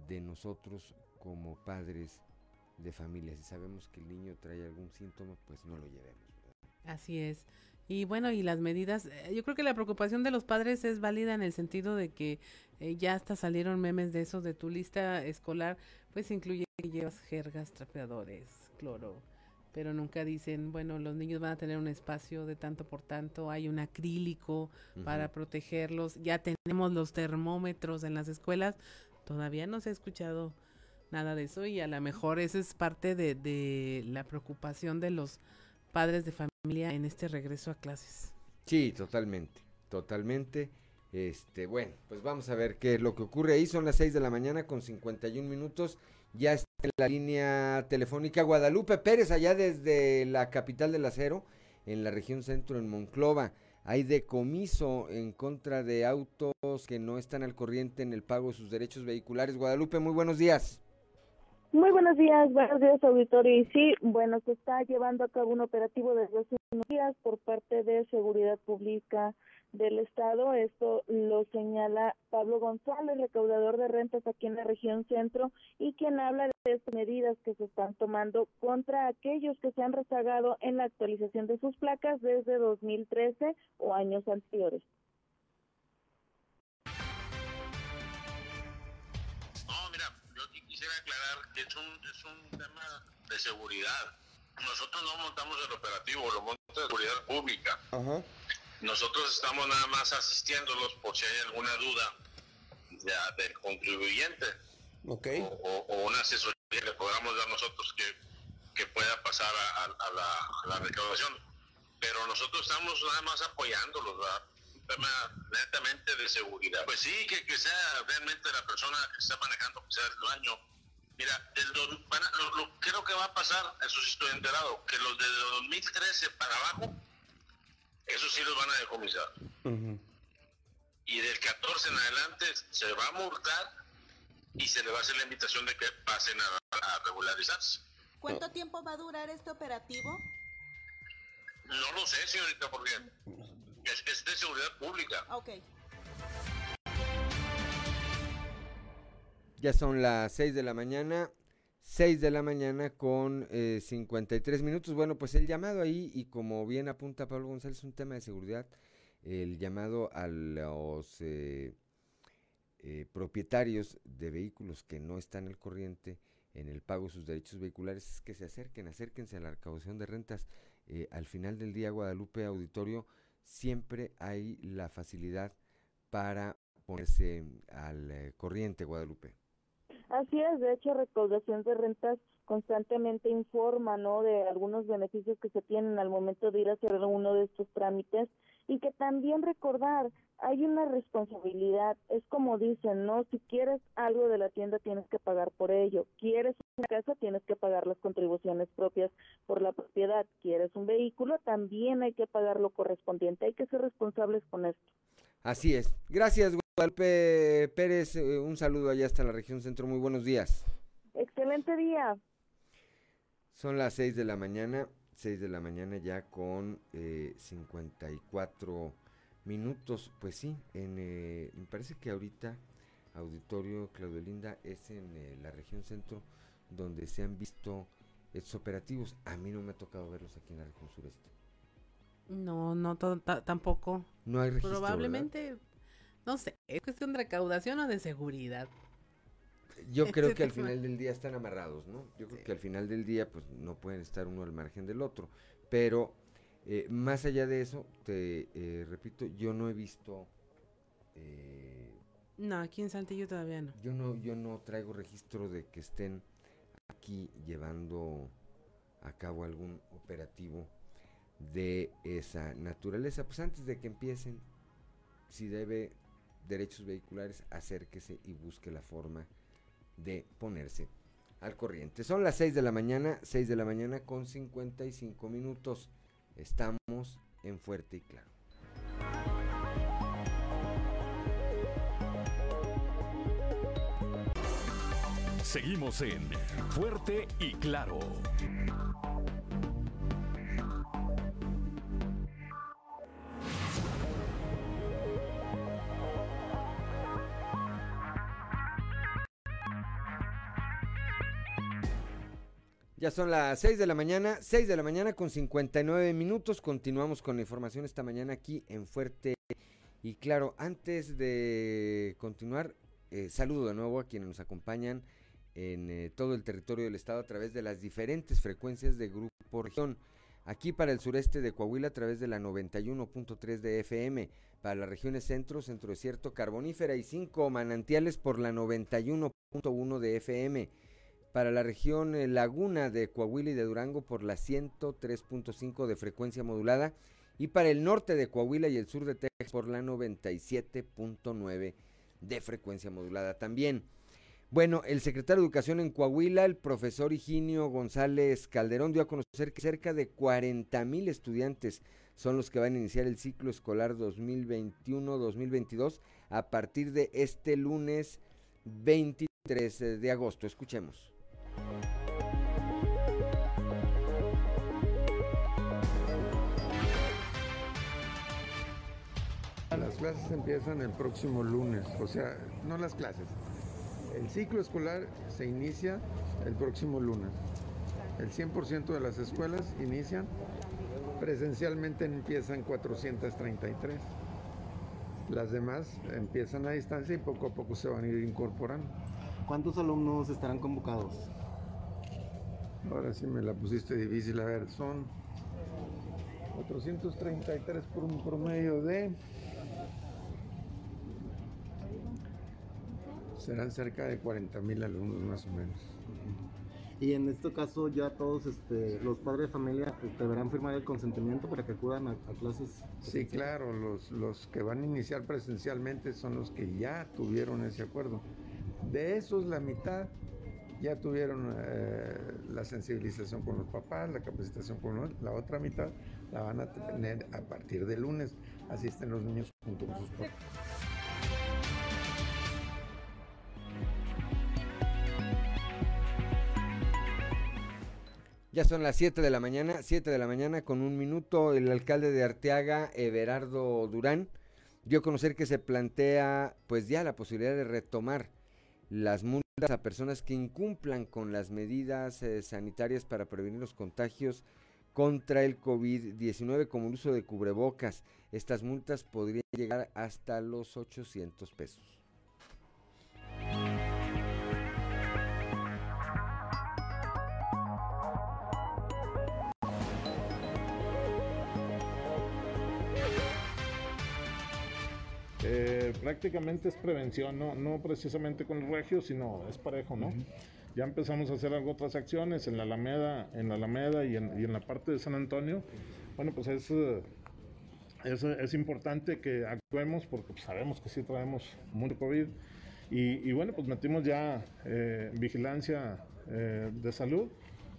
de nosotros como padres de familia. Si sabemos que el niño trae algún síntoma, pues no lo llevemos. Así es. Y bueno, y las medidas, eh, yo creo que la preocupación de los padres es válida en el sentido de que eh, ya hasta salieron memes de esos de tu lista escolar, pues incluye que llevas jergas, trapeadores, cloro, pero nunca dicen, bueno, los niños van a tener un espacio de tanto por tanto, hay un acrílico para protegerlos, ya tenemos los termómetros en las escuelas, todavía no se ha escuchado nada de eso y a lo mejor esa es parte de, de la preocupación de los padres de familia en este regreso a clases. Sí, totalmente, totalmente. Este, bueno, pues vamos a ver qué es lo que ocurre ahí. Son las 6 de la mañana con 51 minutos. Ya está la línea telefónica Guadalupe Pérez, allá desde la capital del acero, en la región centro, en Monclova. Hay decomiso en contra de autos que no están al corriente en el pago de sus derechos vehiculares. Guadalupe, muy buenos días. Muy buenos días, buenos días auditorio. Y sí, bueno, se está llevando a cabo un operativo desde hace unos días por parte de Seguridad Pública del Estado. Esto lo señala Pablo González, recaudador de rentas aquí en la región centro, y quien habla de estas medidas que se están tomando contra aquellos que se han rezagado en la actualización de sus placas desde 2013 o años anteriores. No, mira, yo quisiera aclarar que es un, es un tema de seguridad. Nosotros no montamos el operativo, lo monta la seguridad pública. Ajá. Nosotros estamos nada más asistiéndolos por si hay alguna duda del contribuyente okay. o, una asesoría que le podamos dar nosotros que, que pueda pasar a, la, recaudación. Pero nosotros estamos nada más apoyándolos, ¿verdad? Un tema netamente de seguridad. Pues sí, que, que sea realmente la persona que está manejando, que sea el dueño. Mira, creo que va a pasar, eso sí estoy enterado, que los de 2013 para abajo eso sí los van a decomisar. Y del 14 en adelante se va a multar y se le va a hacer la invitación de que pasen a, regularizarse. ¿Cuánto tiempo va a durar este operativo? No lo sé, señorita, porque es, es de seguridad pública. Ok. Ya son las 6 de la mañana. 6 de la mañana con eh, 53 minutos. Bueno, pues el llamado ahí, y como bien apunta Pablo González, un tema de seguridad, el llamado a los eh, eh, propietarios de vehículos que no están al corriente en el pago de sus derechos vehiculares es que se acerquen, acérquense a la recaudación de rentas. Eh, al final del día, Guadalupe Auditorio, siempre hay la facilidad para ponerse al corriente, Guadalupe. Así es, de hecho, recaudación de rentas constantemente informa, ¿no? De algunos beneficios que se tienen al momento de ir a hacer uno de estos trámites y que también recordar, hay una responsabilidad, es como dicen, ¿no? Si quieres algo de la tienda tienes que pagar por ello, quieres una casa tienes que pagar las contribuciones propias por la propiedad, quieres un vehículo también hay que pagar lo correspondiente, hay que ser responsables con esto. Así es. Gracias, Guadalupe Pérez. Eh, un saludo allá hasta la región centro. Muy buenos días. Excelente día. Son las 6 de la mañana, 6 de la mañana ya con eh, 54 minutos. Pues sí, en, eh, me parece que ahorita Auditorio Claudio Linda es en eh, la región centro donde se han visto estos operativos. A mí no me ha tocado verlos aquí en la región sureste. No, no tampoco. No hay registro, Probablemente, no sé, es cuestión de recaudación o de seguridad. Yo creo que al final del día están amarrados, ¿no? Yo creo que al final del día, pues no pueden estar uno al margen del otro. Pero eh, más allá de eso, te eh, repito, yo no he visto. Eh, no, aquí en Saltillo todavía no. Yo no, yo no traigo registro de que estén aquí llevando a cabo algún operativo de esa naturaleza. Pues antes de que empiecen, si debe derechos vehiculares, acérquese y busque la forma de ponerse al corriente. Son las 6 de la mañana, 6 de la mañana con 55 minutos. Estamos en Fuerte y Claro. Seguimos en Fuerte y Claro. Ya son las 6 de la mañana, 6 de la mañana con 59 minutos. Continuamos con la información esta mañana aquí en Fuerte. Y claro, antes de continuar, eh, saludo de nuevo a quienes nos acompañan en eh, todo el territorio del estado a través de las diferentes frecuencias de Grupo Región. Aquí para el sureste de Coahuila a través de la 91.3 de FM, para las regiones centro, centro desierto, carbonífera y cinco manantiales por la 91.1 de FM para la región eh, Laguna de Coahuila y de Durango por la 103.5 de frecuencia modulada y para el norte de Coahuila y el sur de Texas por la 97.9 de frecuencia modulada también. Bueno, el secretario de Educación en Coahuila, el profesor Higinio González Calderón, dio a conocer que cerca de 40 mil estudiantes son los que van a iniciar el ciclo escolar 2021-2022 a partir de este lunes 23 de agosto. Escuchemos. Las clases empiezan el próximo lunes, o sea, no las clases. El ciclo escolar se inicia el próximo lunes. El 100% de las escuelas inician, presencialmente empiezan 433. Las demás empiezan a distancia y poco a poco se van a ir incorporando. ¿Cuántos alumnos estarán convocados? Ahora sí me la pusiste difícil. A ver, son 433 por un promedio de... Serán cerca de 40 mil alumnos más o menos. Y en este caso ya todos este, los padres de familia pues, deberán firmar el consentimiento para que acudan a, clases. Sí, claro, los, los que van a iniciar presencialmente son los que ya tuvieron ese acuerdo. De esos la mitad ya tuvieron eh, la sensibilización con los papás, la capacitación con los, la otra mitad la van a tener a partir de lunes. Asisten los niños junto con sus papás. Ya son las 7 de la mañana, 7 de la mañana con un minuto. El alcalde de Arteaga, Everardo Durán, dio a conocer que se plantea pues ya la posibilidad de retomar las multas a personas que incumplan con las medidas eh, sanitarias para prevenir los contagios contra el COVID-19 como el uso de cubrebocas. Estas multas podrían llegar hasta los 800 pesos. Eh, prácticamente es prevención, no, no precisamente con el regio, sino es parejo, ¿no? Ya empezamos a hacer algo, otras acciones en la Alameda, en la Alameda y en, la parte de San Antonio. Bueno, pues es, eh, es, importante que actuemos porque pues, sabemos que sí traemos mucho COVID. Y, bueno, pues metimos ya eh, vigilancia de salud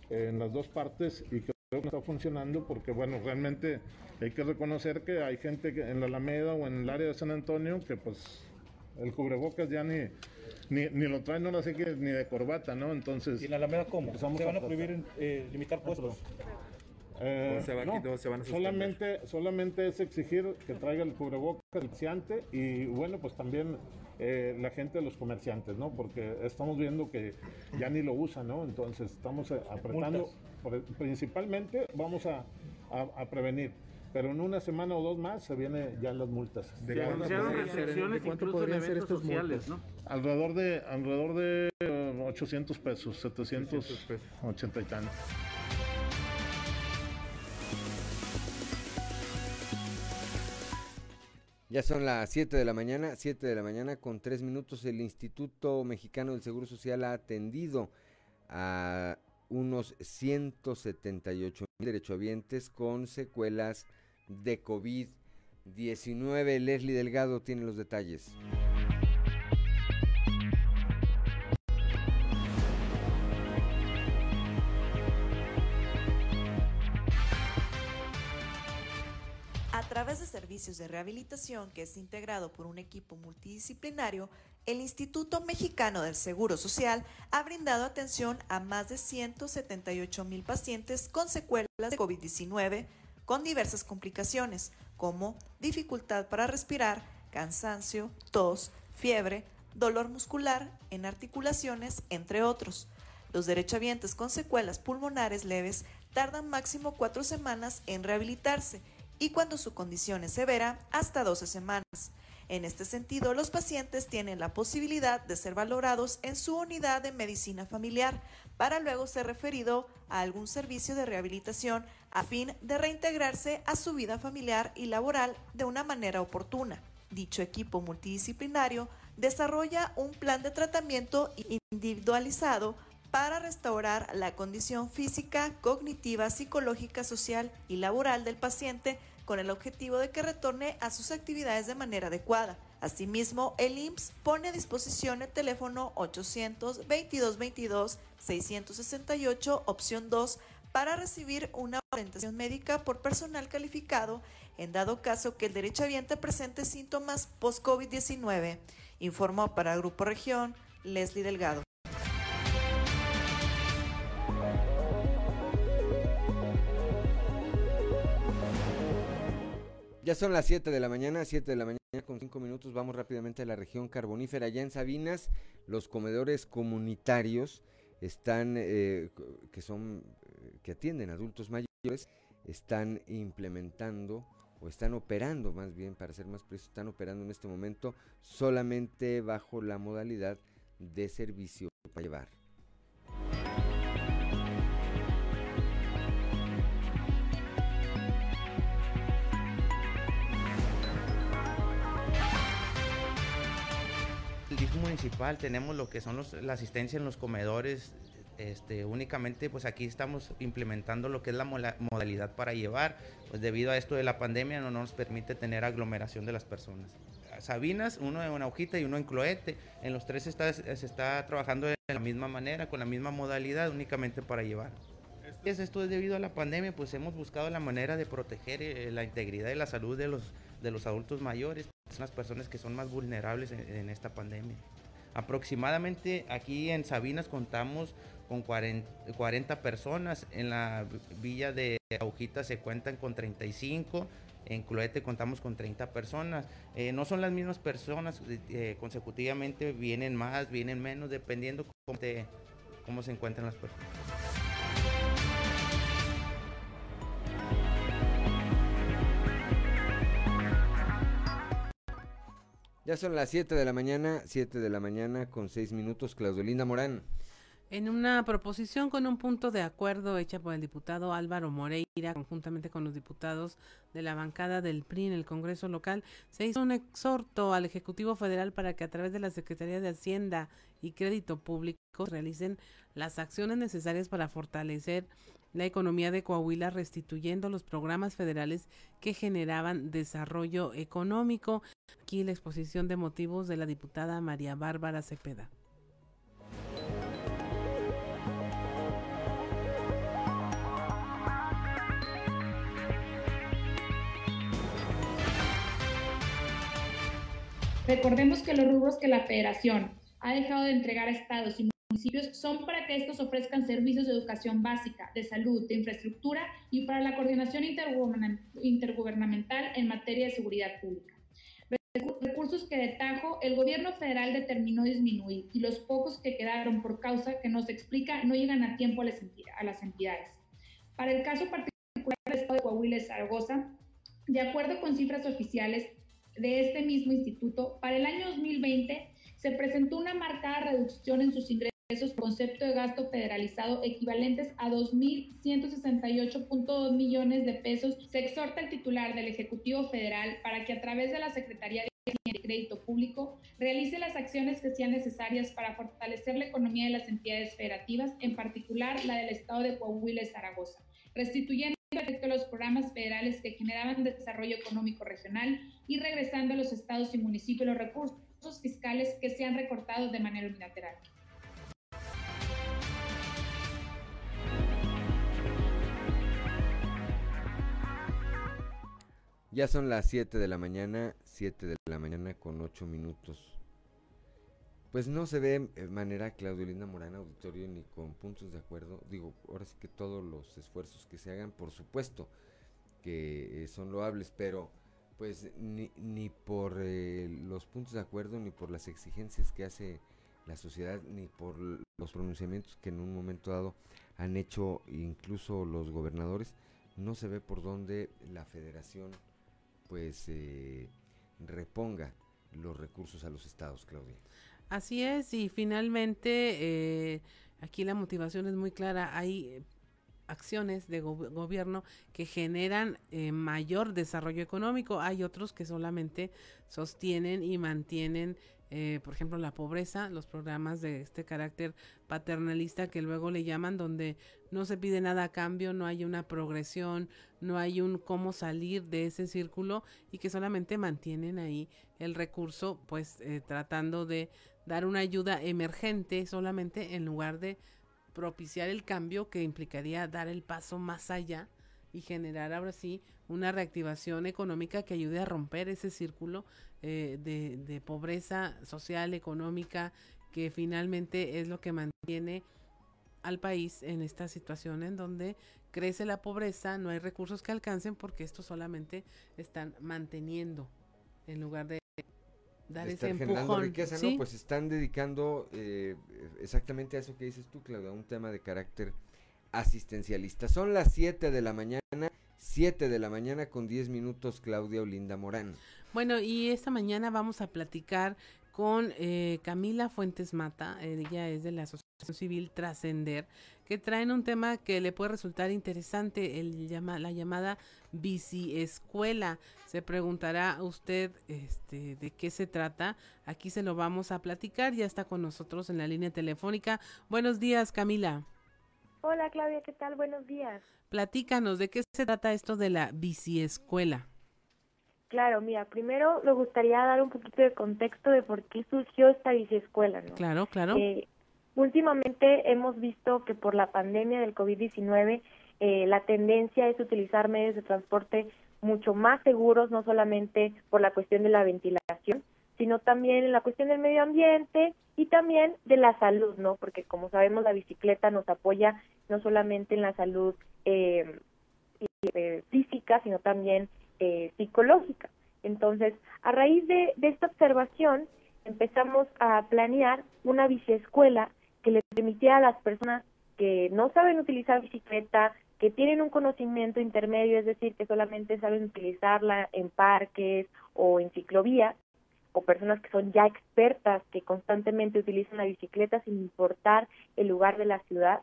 en las dos partes y que creo que está funcionando porque, bueno, realmente hay que reconocer que hay gente que en la Alameda o en el área de San Antonio que, pues, el cubrebocas ya ni, ni, lo traen, no lo sé ni de corbata, ¿no? Entonces. ¿Y en la Alameda cómo? ¿Se van a prohibir eh, limitar puestos? Eh, no, solamente, solamente es exigir que traiga el cubrebocas el y bueno, pues también eh, la gente, los comerciantes, ¿no? Porque estamos viendo que ya ni lo usan, ¿no? Entonces estamos eh, apretando, principalmente vamos a, a, prevenir. Pero en una semana o dos más se vienen ya las multas. ¿De, cuánto, podrían ser estos sociales, ¿no? Alrededor de, alrededor de 800 pesos, 780 y tantos. Ya son las 7 de la mañana, 7 de la mañana con 3 minutos. El Instituto Mexicano del Seguro Social ha atendido a unos 178 mil derechohabientes con secuelas de COVID-19. Leslie Delgado tiene los detalles. De servicios de rehabilitación que es integrado por un equipo multidisciplinario, el Instituto Mexicano del Seguro Social ha brindado atención a más de 178 mil pacientes con secuelas de COVID-19 con diversas complicaciones como dificultad para respirar, cansancio, tos, fiebre, dolor muscular en articulaciones, entre otros. Los derechohabientes con secuelas pulmonares leves tardan máximo cuatro semanas en rehabilitarse y cuando su condición es severa, hasta 12 semanas. En este sentido, los pacientes tienen la posibilidad de ser valorados en su unidad de medicina familiar para luego ser referido a algún servicio de rehabilitación a fin de reintegrarse a su vida familiar y laboral de una manera oportuna. Dicho equipo multidisciplinario desarrolla un plan de tratamiento individualizado para restaurar la condición física, cognitiva, psicológica, social y laboral del paciente con el objetivo de que retorne a sus actividades de manera adecuada. Asimismo, el IMSS pone a disposición el teléfono 800-2222-668, opción 2, para recibir una orientación médica por personal calificado en dado caso que el derechohabiente presente síntomas post-COVID-19. Informó para Grupo Región Leslie Delgado. Ya son las 7 de la mañana, 7 de la mañana con 5 minutos. Vamos rápidamente a la región carbonífera. Allá en Sabinas, los comedores comunitarios están, eh, que son, eh, que atienden adultos mayores, están implementando o están operando más bien, para ser más preciso, están operando en este momento solamente bajo la modalidad de servicio para llevar. Municipal tenemos lo que son la asistencia en los comedores. Este, únicamente pues aquí estamos implementando lo que es la modalidad para llevar, pues debido a esto de la pandemia no nos permite tener aglomeración de las personas. Sabinas, uno en una hojita y uno en Cloete, en los tres está, se está trabajando de la misma manera, con la misma modalidad, únicamente para llevar. Esto es debido a la pandemia, pues hemos buscado la manera de proteger eh, la integridad y la salud de los, de los adultos mayores, son las personas que son más vulnerables en esta pandemia. Aproximadamente aquí en Sabinas contamos con 40, personas, en la villa de Agujitas se cuentan con 35, en Cloete contamos con 30 personas. Eh, no son las mismas personas, eh, consecutivamente vienen más, vienen menos, dependiendo cómo, cómo se encuentran las personas. Ya son las 7 de la mañana, 7 de la mañana con 6 minutos. Claudelina Morán. En una proposición con un punto de acuerdo hecha por el diputado Álvaro Moreira, conjuntamente con los diputados de la bancada del PRI en el Congreso local, se hizo un exhorto al Ejecutivo Federal para que a través de la Secretaría de Hacienda y Crédito Público realicen las acciones necesarias para fortalecer la economía de Coahuila restituyendo los programas federales que generaban desarrollo económico. Aquí la exposición de motivos de la diputada María Bárbara Cepeda. Recordemos que los rubros que la federación ha dejado de entregar a estados y municipios son para que estos ofrezcan servicios de educación básica, de salud, de infraestructura y para la coordinación intergubernamental en materia de seguridad pública. Recursos que de tajo el gobierno federal determinó disminuir y los pocos que quedaron por causa que nos explica no llegan a tiempo a las entidades. Para el caso particular del estado de Coahuila y Zaragoza, de acuerdo con cifras oficiales de este mismo instituto, para el año 2020 se presentó una marcada reducción en sus ingresos por concepto de gasto federalizado equivalentes a 2.168.2 millones de pesos. Se exhorta al titular del Ejecutivo Federal para que a través de la Secretaría de Crédito Público realice las acciones que sean necesarias para fortalecer la economía de las entidades federativas, en particular la del Estado de Coahuila y Zaragoza, restituyendo efecto los programas federales que generaban desarrollo económico regional y regresando a los estados y municipios los recursos fiscales que se han recortado de manera unilateral. Ya son las 7 de la mañana, 7 de la mañana con 8 minutos. Pues no se ve de manera Claudio Linda Morana Auditorio ni con puntos de acuerdo. Digo, ahora sí que todos los esfuerzos que se hagan, por supuesto, que eh, son loables, pero pues ni, ni por eh, los puntos de acuerdo, ni por las exigencias que hace la sociedad, ni por los pronunciamientos que en un momento dado han hecho incluso los gobernadores, no se ve por dónde la federación pues eh, reponga los recursos a los estados, Claudia. Así es, y finalmente eh, aquí la motivación es muy clara. Hay acciones de gobierno que generan eh, mayor desarrollo económico. Hay otros que solamente sostienen y mantienen, eh, por ejemplo, la pobreza, los programas de este carácter paternalista que luego le llaman, donde no se pide nada a cambio, no hay una progresión, no hay un cómo salir de ese círculo y que solamente mantienen ahí el recurso, pues eh, tratando de dar una ayuda emergente solamente en lugar de propiciar el cambio que implicaría dar el paso más allá y generar ahora sí una reactivación económica que ayude a romper ese círculo eh, de, de, pobreza social, económica, que finalmente es lo que mantiene al país en esta situación en donde crece la pobreza, no hay recursos que alcancen porque estos solamente están manteniendo en lugar de dar ese generando riqueza, ¿no? Pues están dedicando eh, exactamente a eso que dices tú, Claudia, un tema de carácter asistencialista. Son las 7 de la mañana, 7 de la mañana con 10 minutos, Claudia Olinda Morán. Bueno, y esta mañana vamos a platicar con eh, Camila Fuentes Mata, ella es de la Asociación Civil Trascender, que traen un tema que le puede resultar interesante, el llama, la llamada biciescuela. Se preguntará usted este, de qué se trata. Aquí se lo vamos a platicar. Ya está con nosotros en la línea telefónica. Buenos días, Camila. Hola, Claudia, ¿qué tal? Buenos días. Platícanos, ¿de qué se trata esto de la biciescuela? Claro, mira, primero me gustaría dar un poquito de contexto de por qué surgió esta biciescuela, ¿no? Claro, claro. Eh, últimamente hemos visto que por la pandemia del COVID-19 eh, la tendencia es utilizar medios de transporte mucho más seguros, no solamente por la cuestión de la ventilación, sino también en la cuestión del medio ambiente y también de la salud, ¿no? Porque como sabemos la bicicleta nos apoya no solamente en la salud eh, eh, física, sino también eh, psicológica. Entonces, a raíz de, de esta observación, empezamos a planear una biciescuela que le permitiera a las personas que no saben utilizar bicicleta, que tienen un conocimiento intermedio, es decir, que solamente saben utilizarla en parques o en ciclovías, o personas que son ya expertas, que constantemente utilizan la bicicleta sin importar el lugar de la ciudad,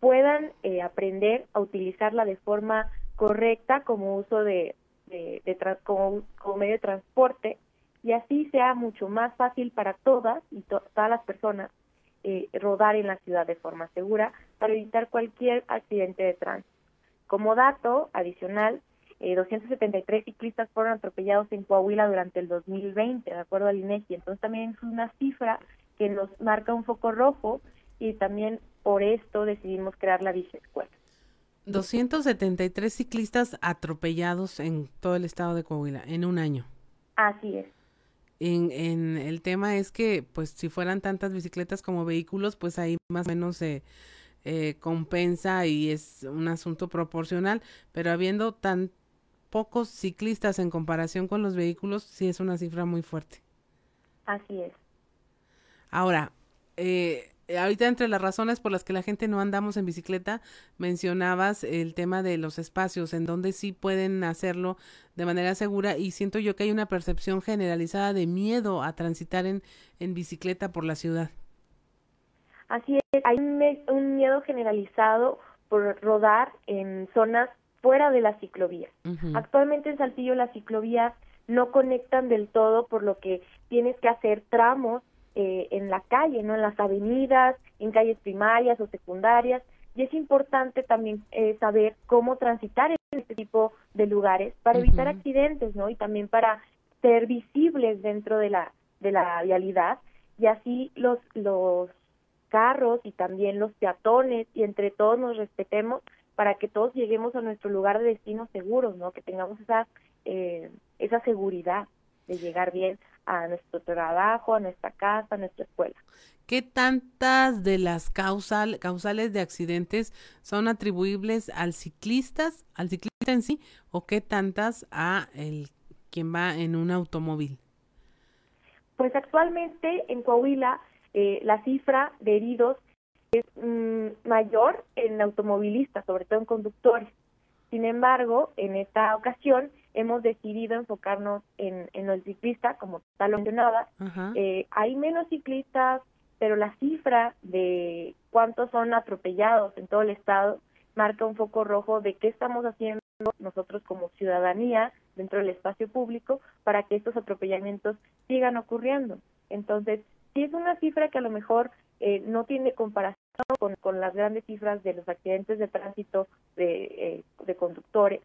puedan eh, aprender a utilizarla de forma correcta como uso de, de, como, medio de transporte y así sea mucho más fácil para todas y todas las personas eh, rodar en la ciudad de forma segura para evitar cualquier accidente de tránsito. Como dato adicional, eh, 273 ciclistas fueron atropellados en Coahuila durante el 2020, de acuerdo al INEGI. Entonces también es una cifra que nos marca un foco rojo y también por esto decidimos crear la biciescuela. 273 ciclistas atropellados en todo el estado de Coahuila en un año. Así es. en, en, el tema es que, pues, si fueran tantas bicicletas como vehículos, pues ahí más o menos se eh, compensa y es un asunto proporcional, pero habiendo tan pocos ciclistas en comparación con los vehículos, sí es una cifra muy fuerte. Así es. Ahora, eh, ahorita entre las razones por las que la gente no andamos en bicicleta, mencionabas el tema de los espacios, en donde sí pueden hacerlo de manera segura y siento yo que hay una percepción generalizada de miedo a transitar en, en bicicleta por la ciudad. Así es, hay un, miedo generalizado por rodar en zonas fuera de la ciclovía. Actualmente en Saltillo las ciclovías no conectan del todo, por lo que tienes que hacer tramos eh, en la calle, no en las avenidas, en calles primarias o secundarias. Y es importante también eh, saber cómo transitar en este tipo de lugares para evitar accidentes, ¿no? Y también para ser visibles dentro de la de la vialidad y así los los carros y también los peatones y entre todos nos respetemos para que todos lleguemos a nuestro lugar de destino seguros, ¿no? Que tengamos esa eh, esa seguridad de llegar bien a nuestro trabajo, a nuestra casa, a nuestra escuela. ¿Qué tantas de las causal, causales de accidentes son atribuibles al ciclistas, al ciclista en sí, o qué tantas a el quien va en un automóvil? Pues actualmente en Coahuila eh, la cifra de heridos es mm, mayor en automovilistas, sobre todo en conductores. Sin embargo, en esta ocasión hemos decidido enfocarnos en, en el ciclista, como tal lo mencionaba. Eh, hay menos ciclistas, pero la cifra de cuántos son atropellados en todo el estado marca un foco rojo de qué estamos haciendo nosotros como ciudadanía dentro del espacio público para que estos atropellamientos sigan ocurriendo. Entonces, sí es una cifra que a lo mejor eh, no tiene comparación con, con, las grandes cifras de los accidentes de tránsito de, eh, de conductores,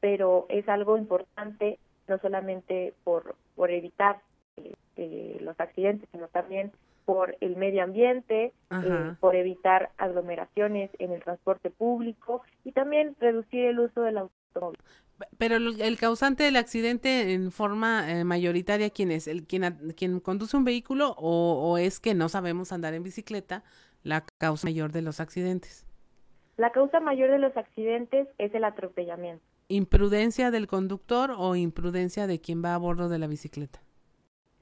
pero es algo importante no solamente por, por evitar eh, los accidentes, sino también por el medio ambiente, por evitar aglomeraciones en el transporte público y también reducir el uso del automóvil. Pero el causante del accidente en forma eh, mayoritaria, ¿quién es? ¿El, quien, quien conduce un vehículo o, es que no sabemos andar en bicicleta la causa mayor de los accidentes? La causa mayor de los accidentes es el atropellamiento. ¿Imprudencia del conductor o imprudencia de quien va a bordo de la bicicleta?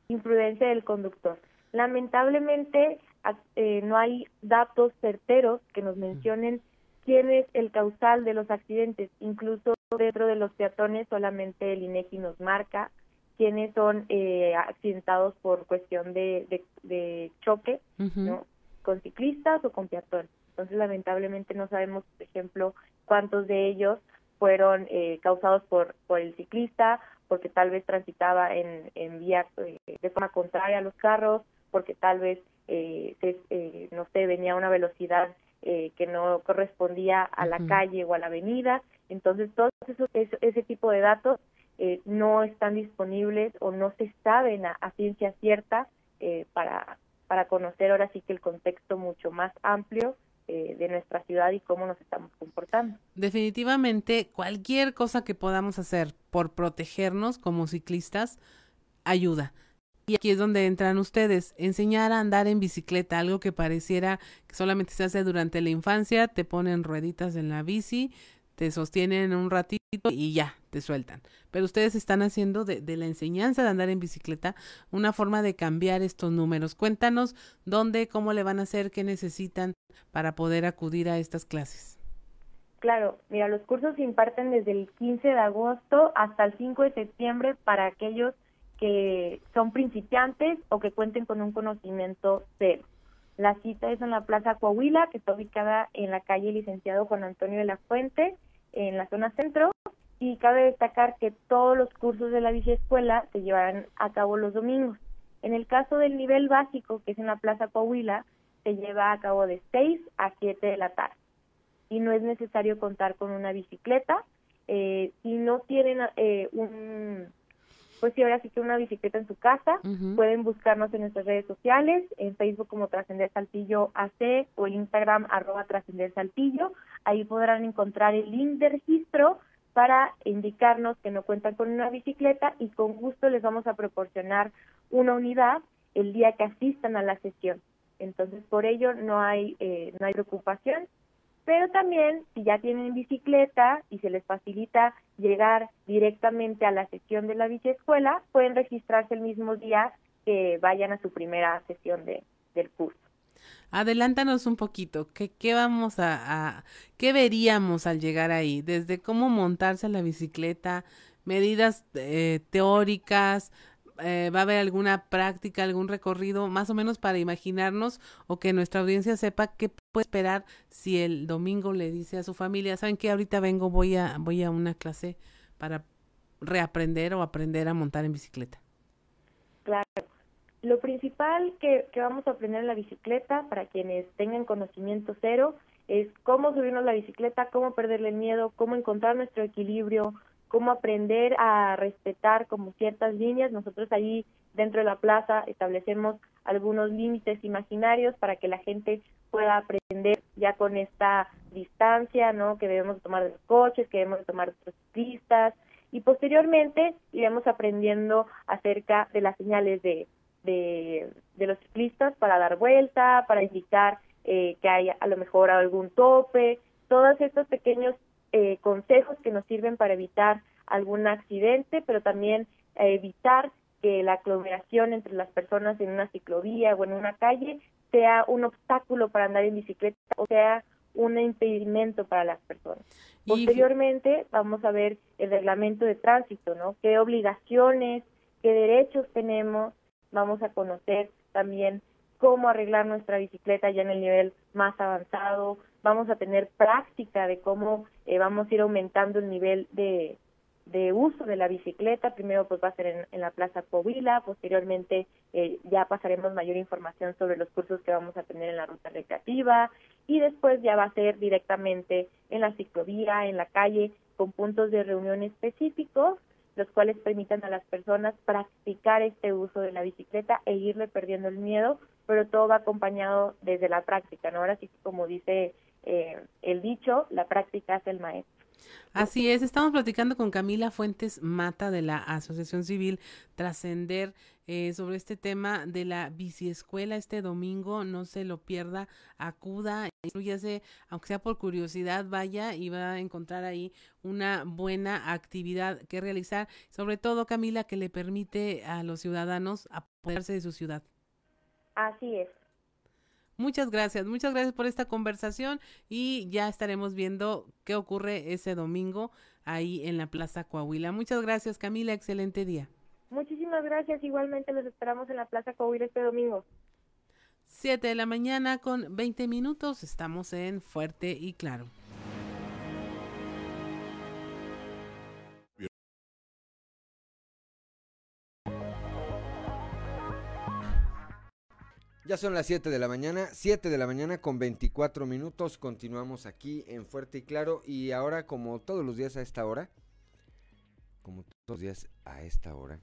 Imprudencia del conductor. Lamentablemente eh, no hay datos certeros que nos mencionen quién es el causal de los accidentes. Incluso dentro de los peatones solamente el INEGI nos marca quiénes son eh, accidentados por cuestión de, de, choque, ¿no? Con ciclistas o con peatones. Entonces, lamentablemente no sabemos, por ejemplo, cuántos de ellos fueron eh, causados por, por el ciclista, porque tal vez transitaba en, en vías eh, de forma contraria a los carros, porque tal vez, eh, no sé, venía a una velocidad eh, que no correspondía a la calle o a la avenida. Entonces, todo eso, ese, tipo de datos eh, no están disponibles o no se saben a, ciencia cierta eh, para, para conocer ahora sí que el contexto mucho más amplio de nuestra ciudad y cómo nos estamos comportando. Definitivamente, cualquier cosa que podamos hacer por protegernos como ciclistas ayuda. Y aquí es donde entran ustedes, enseñar a andar en bicicleta, algo que pareciera que solamente se hace durante la infancia, te ponen rueditas en la bici, te sostienen un ratito y ya, te sueltan. Pero ustedes están haciendo de, de, la enseñanza de andar en bicicleta una forma de cambiar estos números. Cuéntanos dónde, cómo le van a hacer, qué necesitan para poder acudir a estas clases. Claro, mira, los cursos se imparten desde el 15 de agosto hasta el 5 de septiembre para aquellos que son principiantes o que cuenten con un conocimiento cero. La cita es en la Plaza Coahuila, que está ubicada en la calle Licenciado Juan Antonio de la Fuente, en la zona centro, y cabe destacar que todos los cursos de la escuela se llevarán a cabo los domingos. En el caso del nivel básico, que es en la Plaza Coahuila, se lleva a cabo de 6 a 7 de la tarde. Y no es necesario contar con una bicicleta. Eh, si no tienen eh, un pues sí, ahora sí que una bicicleta en su casa. Pueden buscarnos en nuestras redes sociales, en Facebook como Trascender Saltillo AC o en Instagram arroba Trascender Saltillo. Ahí podrán encontrar el link de registro para indicarnos que no cuentan con una bicicleta y con gusto les vamos a proporcionar una unidad el día que asistan a la sesión. Entonces, por ello no hay, eh, no hay preocupación. Pero también, si ya tienen bicicleta y se les facilita llegar directamente a la sesión de la biciescuela, pueden registrarse el mismo día que vayan a su primera sesión de, del curso. Adelántanos un poquito, ¿qué, qué vamos a, qué veríamos al llegar ahí? Desde cómo montarse la bicicleta, medidas eh, teóricas, eh, va a haber alguna práctica, algún recorrido, más o menos para imaginarnos o que nuestra audiencia sepa qué puede esperar si el domingo le dice a su familia, saben que ahorita vengo, voy a, voy a una clase para reaprender o aprender a montar en bicicleta. Claro. Lo principal que, que vamos a aprender en la bicicleta, para quienes tengan conocimiento cero, es cómo subirnos la bicicleta, cómo perderle el miedo, cómo encontrar nuestro equilibrio, cómo aprender a respetar como ciertas líneas. Nosotros allí dentro de la plaza establecemos algunos límites imaginarios para que la gente pueda aprender ya con esta distancia, ¿no? Que debemos tomar de los coches, que debemos tomar de los ciclistas y posteriormente iremos aprendiendo acerca de las señales de, de, los ciclistas para dar vuelta, para indicar eh, que hay a lo mejor algún tope, todos estos pequeños eh, consejos que nos sirven para evitar algún accidente, pero también evitar que la aglomeración entre las personas en una ciclovía o en una calle sea un obstáculo para andar en bicicleta o sea un impedimento para las personas. Posteriormente vamos a ver el reglamento de tránsito, ¿no? ¿Qué obligaciones, qué derechos tenemos? Vamos a conocer también cómo arreglar nuestra bicicleta ya en el nivel más avanzado, vamos a tener práctica de cómo eh, vamos a ir aumentando el nivel de, de uso de la bicicleta. Primero pues va a ser en, la Plaza Coahuila, posteriormente eh, ya pasaremos mayor información sobre los cursos que vamos a tener en la ruta recreativa. Y después ya va a ser directamente en la ciclovía, en la calle, con puntos de reunión específicos los cuales permitan a las personas practicar este uso de la bicicleta e irle perdiendo el miedo, pero todo va acompañado desde la práctica, ¿no? Ahora sí, como dice eh, el dicho, la práctica es el maestro. Así es, estamos platicando con Camila Fuentes Mata de la Asociación Civil Trascender eh, sobre este tema de la biciescuela este domingo, no se lo pierda, acuda, incluyase, aunque sea por curiosidad, vaya y va a encontrar ahí una buena actividad que realizar, sobre todo Camila, que le permite a los ciudadanos apoderarse de su ciudad. Así es. Muchas gracias, muchas gracias por esta conversación y ya estaremos viendo qué ocurre ese domingo ahí en la Plaza Coahuila. Muchas gracias Camila, excelente día. Muchísimas gracias, igualmente los esperamos en la Plaza Coahuila este domingo. Siete de la mañana con 20 minutos, estamos en Fuerte y Claro. Ya son las 7 de la mañana, 7 de la mañana con 24 minutos. Continuamos aquí en Fuerte y Claro. Y ahora, como todos los días a esta hora, como todos los días a esta hora,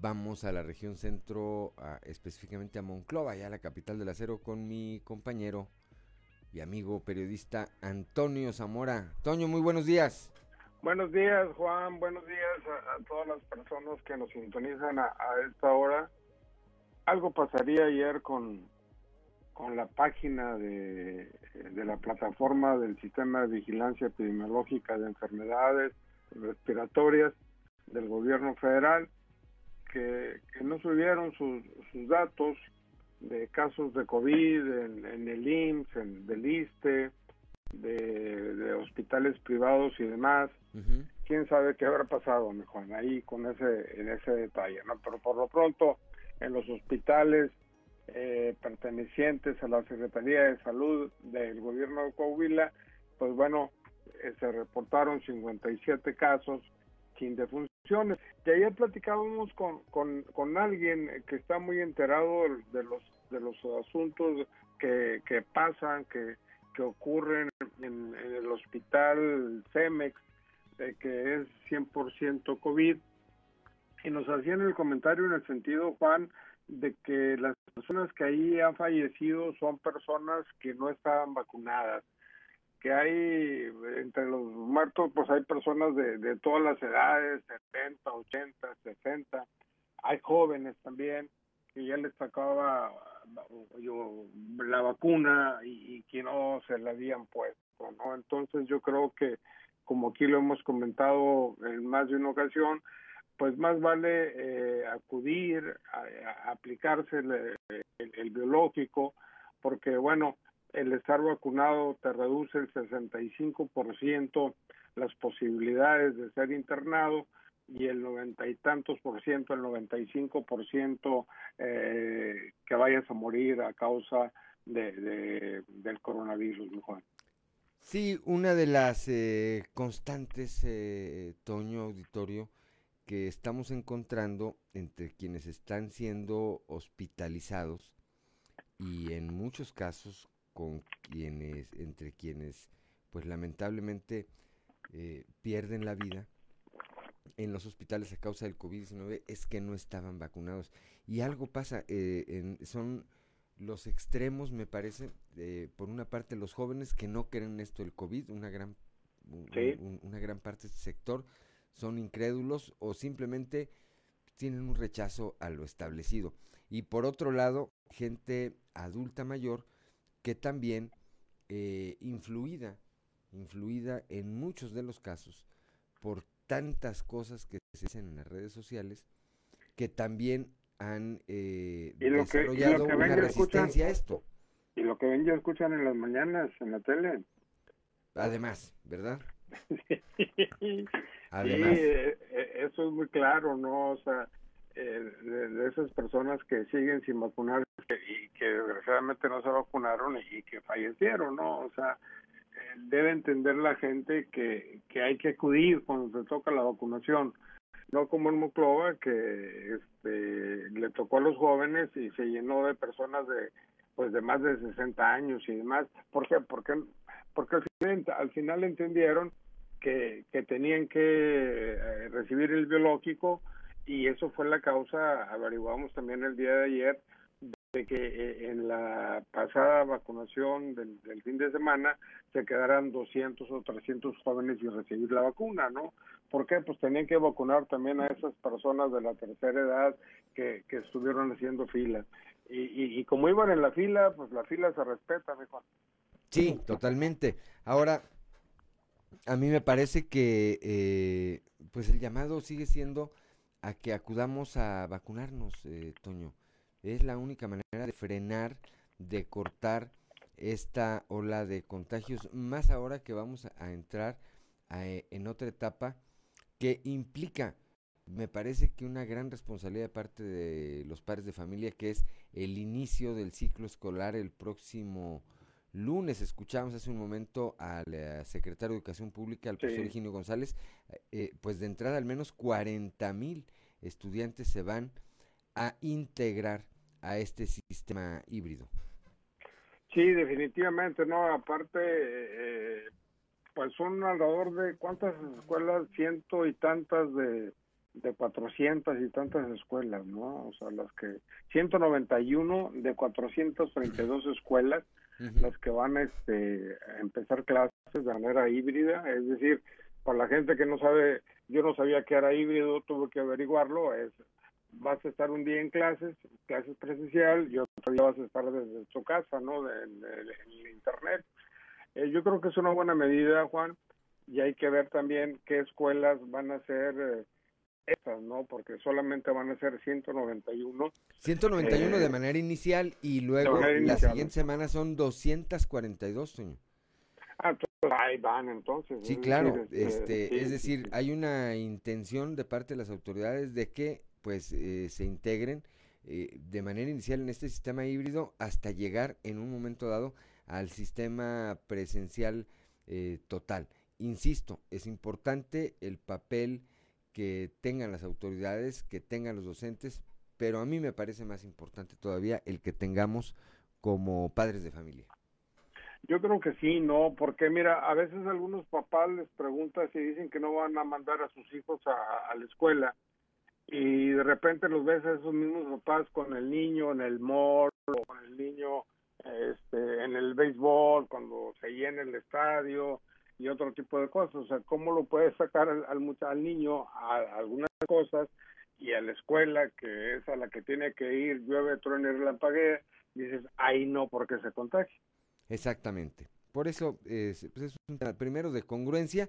vamos a la región centro, específicamente a Monclova, ya la capital del acero, con mi compañero y amigo periodista Antonio Zamora. Toño, muy buenos días. Buenos días, Juan. Buenos días a, todas las personas que nos sintonizan a esta hora algo pasaría ayer con, con la página de, la plataforma del Sistema de Vigilancia Epidemiológica de Enfermedades Respiratorias del gobierno federal, que, no subieron sus, sus datos de casos de COVID en, el IMSS, en del ISTE, de, hospitales privados y demás. Quién sabe qué habrá pasado, mejor ahí con ese, en ese detalle, ¿no? Pero por lo pronto, en los hospitales eh, pertenecientes a la Secretaría de Salud del gobierno de Coahuila, pues bueno, eh, se reportaron 57 casos sin defunciones. Y ayer platicábamos con, con, con alguien que está muy enterado de los, de los asuntos que, que pasan, que, que ocurren en, el hospital CEMEX, que es 100% COVID y nos hacían el comentario en el sentido, Juan, de que las personas que ahí han fallecido son personas que no estaban vacunadas, que hay entre los muertos, pues hay personas de, de todas las edades, 70, 80, 60, hay jóvenes también que ya les sacaba yo, la vacuna y, que no se la habían puesto, ¿no? Entonces yo creo que, como aquí lo hemos comentado en más de una ocasión, pues más vale eh, acudir a, aplicarse el, biológico, porque bueno, el estar vacunado te reduce el 65% las posibilidades de ser internado y el noventa y tantos por ciento, el 95 por ciento eh, que vayas a morir a causa de, del coronavirus, Juan. Sí, una de las eh, constantes, eh, Toño Auditorio, que estamos encontrando entre quienes están siendo hospitalizados y en muchos casos con quienes, entre quienes, pues lamentablemente eh, pierden la vida en los hospitales a causa del COVID-19 es que no estaban vacunados. Y algo pasa, eh, en, son los extremos, me parece, eh, por una parte los jóvenes que no creen esto del COVID, una gran, una gran parte de este sector, son incrédulos o simplemente tienen un rechazo a lo establecido. Y por otro lado, gente adulta mayor que también eh, influida, influida en muchos de los casos por tantas cosas que se hacen en las redes sociales que también han eh, desarrollado una resistencia a esto. Y lo que ven y escuchan en las mañanas en la tele. Además, ¿verdad? Además. Sí, eh, eh, eso es muy claro, ¿no? O sea, de, esas personas que siguen sin vacunar y que desgraciadamente no se vacunaron y, que fallecieron, ¿no? O sea, eh, debe entender la gente que, que hay que acudir cuando se toca la vacunación, no como en Muclova que este, le tocó a los jóvenes y se llenó de personas de pues de más de 60 años y demás. ¿Por qué? Porque, porque al, final, al final entendieron que, tenían que eh, recibir el biológico y eso fue la causa, averiguamos también el día de ayer, de que eh, en la pasada vacunación del, fin de semana se quedaran 200 o 300 jóvenes sin recibir la vacuna, ¿no? ¿Por qué? Pues tenían que vacunar también a esas personas de la tercera edad que, que estuvieron haciendo fila. Y, y, como iban en la fila, pues la fila se respeta, mejor. Sí, totalmente. Ahora, a mí me parece que eh, pues el llamado sigue siendo a que acudamos a vacunarnos, eh, Toño. Es la única manera de frenar, de cortar esta ola de contagios, más ahora que vamos a, entrar eh, en otra etapa que implica, me parece que una gran responsabilidad de parte de los padres de familia, que es el inicio del ciclo escolar el próximo lunes. Escuchamos hace un momento al eh, secretario de Educación Pública, al profesor Eugenio González, eh, pues de entrada al menos 40 mil estudiantes se van a integrar a este sistema híbrido. Sí, definitivamente, no, aparte, eh, pues son alrededor de cuántas escuelas, ciento y tantas de, de 400 y tantas escuelas, ¿no? O sea, las que, 191 de 432 escuelas, las que van este, a empezar clases de manera híbrida, es decir, para la gente que no sabe, yo no sabía que era híbrido, tuve que averiguarlo, es vas a estar un día en clases, clases presencial, y otro día vas a estar desde tu casa, ¿no? En, internet. Eh, yo creo que es una buena medida, Juan, y hay que ver también qué escuelas van a ser eh, esas, ¿no? Porque solamente van a ser 191. 191 de eh, manera inicial y luego la siguiente semana son 242, señor. Ah, entonces ahí van entonces. Sí, claro. Este, este es decir, hay una intención de parte de las autoridades de que pues eh, se integren eh, de manera inicial en este sistema híbrido hasta llegar en un momento dado al sistema presencial eh, total. Insisto, es importante el papel que tengan las autoridades, que tengan los docentes, pero a mí me parece más importante todavía el que tengamos como padres de familia. Yo creo que sí, no, porque mira, a veces algunos papás les preguntan si dicen que no van a mandar a sus hijos a, la escuela y de repente los ves a esos mismos papás con el niño en el mall o con el niño este, en el béisbol, cuando se llena el estadio y otro tipo de cosas. O sea, ¿cómo lo puedes sacar al, al, niño a, algunas cosas y a la escuela, que es a la que tiene que ir, llueve, truene, relampaguea, dices, ahí no, porque se contagia. Exactamente. Por eso pues es un tema primero de congruencia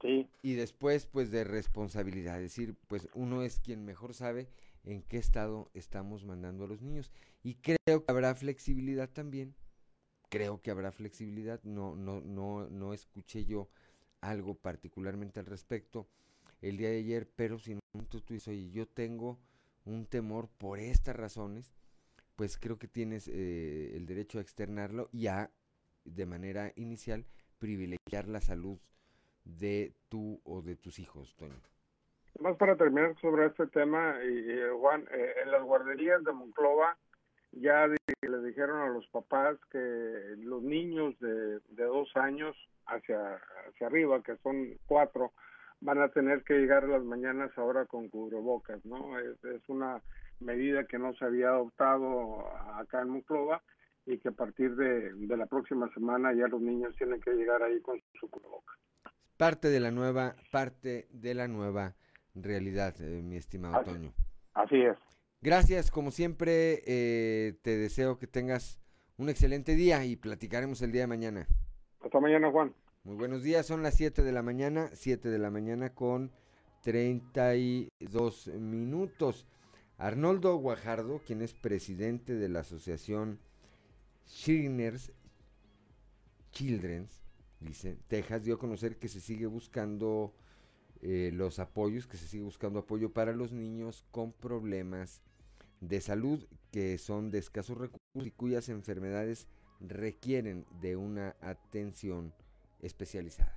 sí. y después pues de responsabilidad. Es decir, pues uno es quien mejor sabe en qué estado estamos mandando a los niños. Y creo que habrá flexibilidad también. Creo que habrá flexibilidad. No, no, no, no escuché yo algo particularmente al respecto el día de ayer, pero si no tú dices, oye, yo tengo un temor por estas razones, pues creo que tienes eh, el derecho a externarlo y a, de manera inicial, privilegiar la salud de tú o de tus hijos, Toño. Más para terminar sobre este tema, y, Juan, eh, en las guarderías de Monclova ya le dijeron a los papás que los niños de, de dos años hacia, hacia arriba, que son cuatro, van a tener que llegar las mañanas ahora con cubrebocas, ¿no? Es, es una medida que no se había adoptado acá en Monclova y que a partir de, de la próxima semana ya los niños tienen que llegar ahí con su cubrebocas. Parte de la nueva, parte de la nueva realidad, eh, mi estimado Toño. Así es. Gracias, como siempre, eh, te deseo que tengas un excelente día y platicaremos el día de mañana. Hasta mañana, Juan. Muy buenos días, son las 7 de la mañana, 7 de la mañana con 32 minutos. Arnoldo Guajardo, quien es presidente de la asociación Shriners Children's, dice, Texas dio a conocer que se sigue buscando eh, los apoyos, que se sigue buscando apoyo para los niños con problemas de salud que son de escasos recursos y cuyas enfermedades requieren de una atención especializada.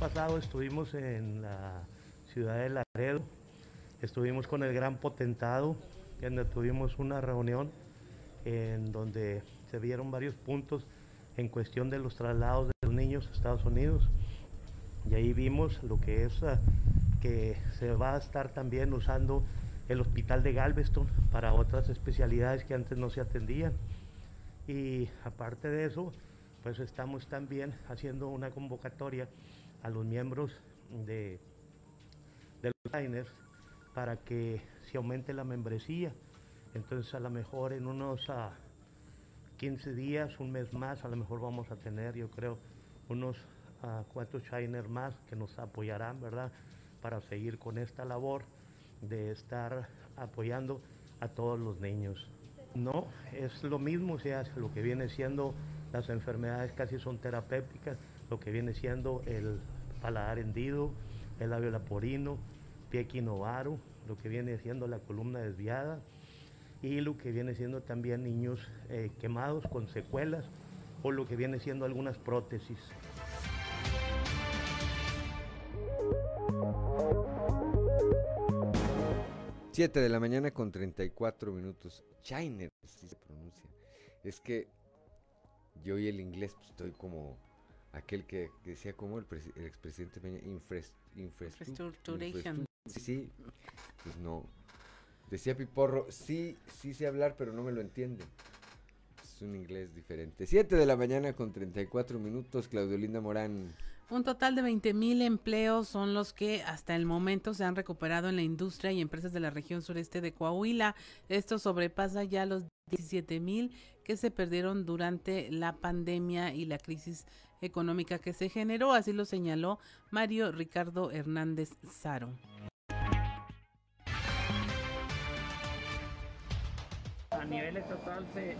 pasado estuvimos en la ciudad de Laredo Estuvimos con el gran potentado, donde tuvimos una reunión en donde se vieron varios puntos en cuestión de los traslados de los niños a Estados Unidos. Y ahí vimos lo que es ah, que se va a estar también usando el hospital de Galveston para otras especialidades que antes no se atendían. Y aparte de eso, pues estamos también haciendo una convocatoria a los miembros de, los diners para que se aumente la membresía. Entonces a lo mejor en unos 15 ah, días, un mes más, a lo mejor vamos a tener, yo creo, unos uh, cuatro shiners más que nos apoyarán, ¿verdad? Para seguir con esta labor de estar apoyando a todos los niños. No, es lo mismo, o sea, lo que viene siendo las enfermedades casi son terapéuticas, lo que viene siendo el paladar hendido, el labio laporino, equinovaro, lo que viene siendo la columna desviada y lo que viene siendo también niños eh, quemados con secuelas o lo que viene siendo algunas prótesis. Siete de la mañana con 34 minutos. Chiner, así se pronuncia. Es que yo y el inglés pues, estoy como aquel que, decía como el, expresidente Peña, infraestructura. Sí, sí, pues no. Decía Piporro, sí, sí sé hablar, pero no me lo entienden. Es un inglés diferente. Siete de la mañana con 34 minutos, Claudio Linda Morán. Un total de 20 mil empleos son los que hasta el momento se han recuperado en la industria y empresas de la región sureste de Coahuila. Esto sobrepasa ya los 17 mil que se perdieron durante la pandemia y la crisis económica que se generó. Así lo señaló Mario Ricardo Hernández Zaro. A nivel estatal se,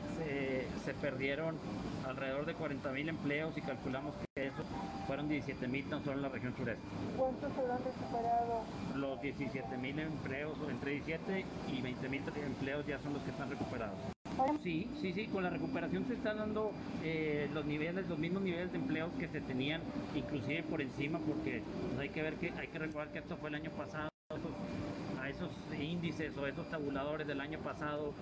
se, perdieron alrededor de 40 mil empleos y calculamos que eso fueron 17 mil tan solo en la región sureste. ¿Cuántos se han recuperado? Los 17 mil empleos, entre 17 y 20 mil empleos ya son los que están recuperados. Sí, sí, sí, con la recuperación se están dando eh, los niveles, los mismos niveles de empleos que se tenían, inclusive por encima, porque pues, hay que ver que hay que recordar que esto fue el año pasado esos índices o esos tabuladores del año pasado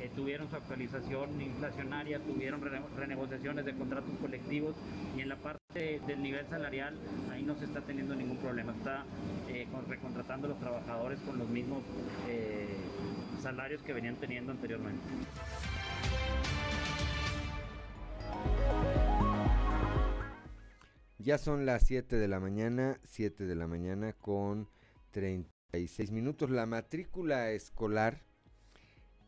eh, tuvieron su actualización inflacionaria, tuvieron renegociaciones de contratos colectivos y en la parte del nivel salarial, ahí no se está teniendo ningún problema. Está eh, recontratando a los trabajadores con los mismos eh, salarios que venían teniendo anteriormente. Ya son las 7 de la mañana, 7 de la mañana con 36 minutos. La matrícula escolar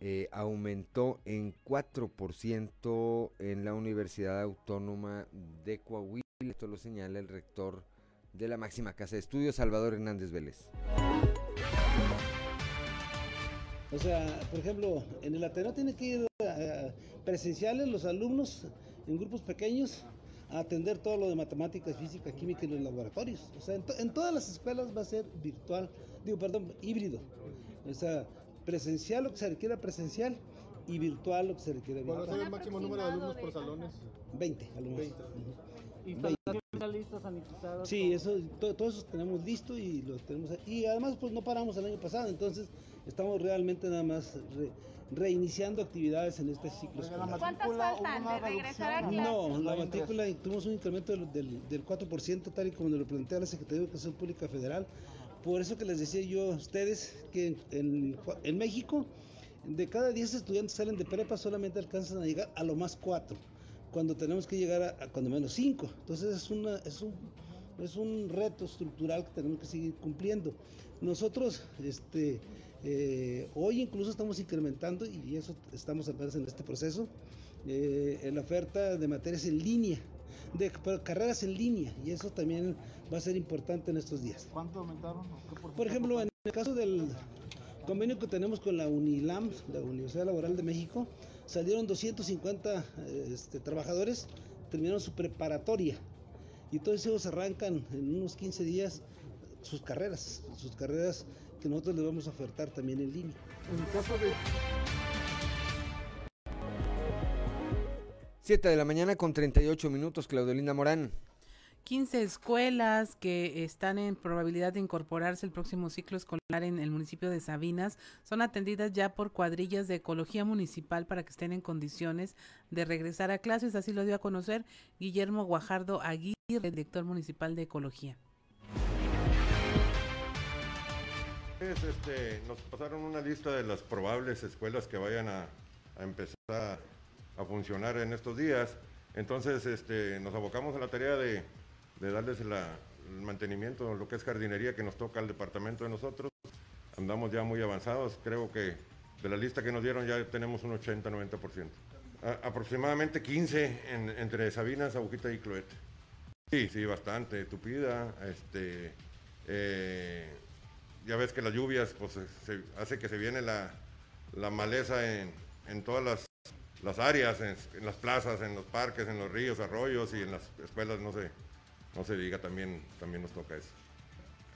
eh, aumentó en 4% en la Universidad Autónoma de Coahuila. Esto lo señala el rector de la máxima casa de estudios, Salvador Hernández Vélez. O sea, por ejemplo, en el Ateneo tiene que ir eh, presenciales los alumnos en grupos pequeños a atender todo lo de matemáticas, física, química y los laboratorios. O sea, en, todas las escuelas va a ser virtual, digo, perdón, híbrido. O sea, presencial lo que se requiera presencial y virtual lo que se requiere virtual. ¿Cuál ser el máximo número de alumnos por salones? 20 alumnos. 20. ¿Y listos, sanitizados? Sí, eso, todo, eso tenemos listo y lo tenemos. Y además, pues no paramos el año pasado, entonces estamos realmente nada más reiniciando actividades en este ciclo escolar. ¿Cuántas faltan de regresar a clases? No, la matrícula tuvimos un incremento del, del, del 4%, tal y como lo plantea la Secretaría de Educación Pública Federal. Por eso que les decía yo a ustedes que en, México, de cada 10 estudiantes salen de prepa, solamente alcanzan a llegar a lo más 4, cuando tenemos que llegar a, cuando menos 5. Entonces es, una, es, un, es un reto estructural que tenemos que seguir cumpliendo. Nosotros, este, eh, hoy incluso estamos incrementando, y eso estamos apenas en este proceso, eh, en la oferta de materias en línea, de carreras en línea, y eso también va a ser importante en estos días. ¿Cuánto aumentaron? Por ejemplo, en el caso del convenio que tenemos con la UNILAM, la Universidad Laboral de México, salieron 250 este, trabajadores, terminaron su preparatoria, y todos ellos arrancan en unos 15 días sus carreras, sus carreras que nosotros les vamos a ofertar también en línea. En caso de... 7 de la mañana con 38 minutos, Claudelina Morán. 15 escuelas que están en probabilidad de incorporarse el próximo ciclo escolar en el municipio de Sabinas son atendidas ya por cuadrillas de ecología municipal para que estén en condiciones de regresar a clases. Así lo dio a conocer Guillermo Guajardo Aguirre, director municipal de ecología. Este, nos pasaron una lista de las probables escuelas que vayan a, empezar a, funcionar en estos días. Entonces este, nos abocamos a la tarea de, darles el mantenimiento, lo que es jardinería que nos toca al departamento de nosotros. Andamos ya muy avanzados, creo que de la lista que nos dieron ya tenemos un 80-90%. aproximadamente 15 entre Sabinas, Agujita y Cloete. Sí, sí, bastante. Tupida, este, eh, ya ves que las lluvias pues hace que se viene la, maleza en, todas las, áreas, en, las plazas, en los parques, en los ríos, arroyos y en las escuelas, no se, no se diga, también, también nos toca eso.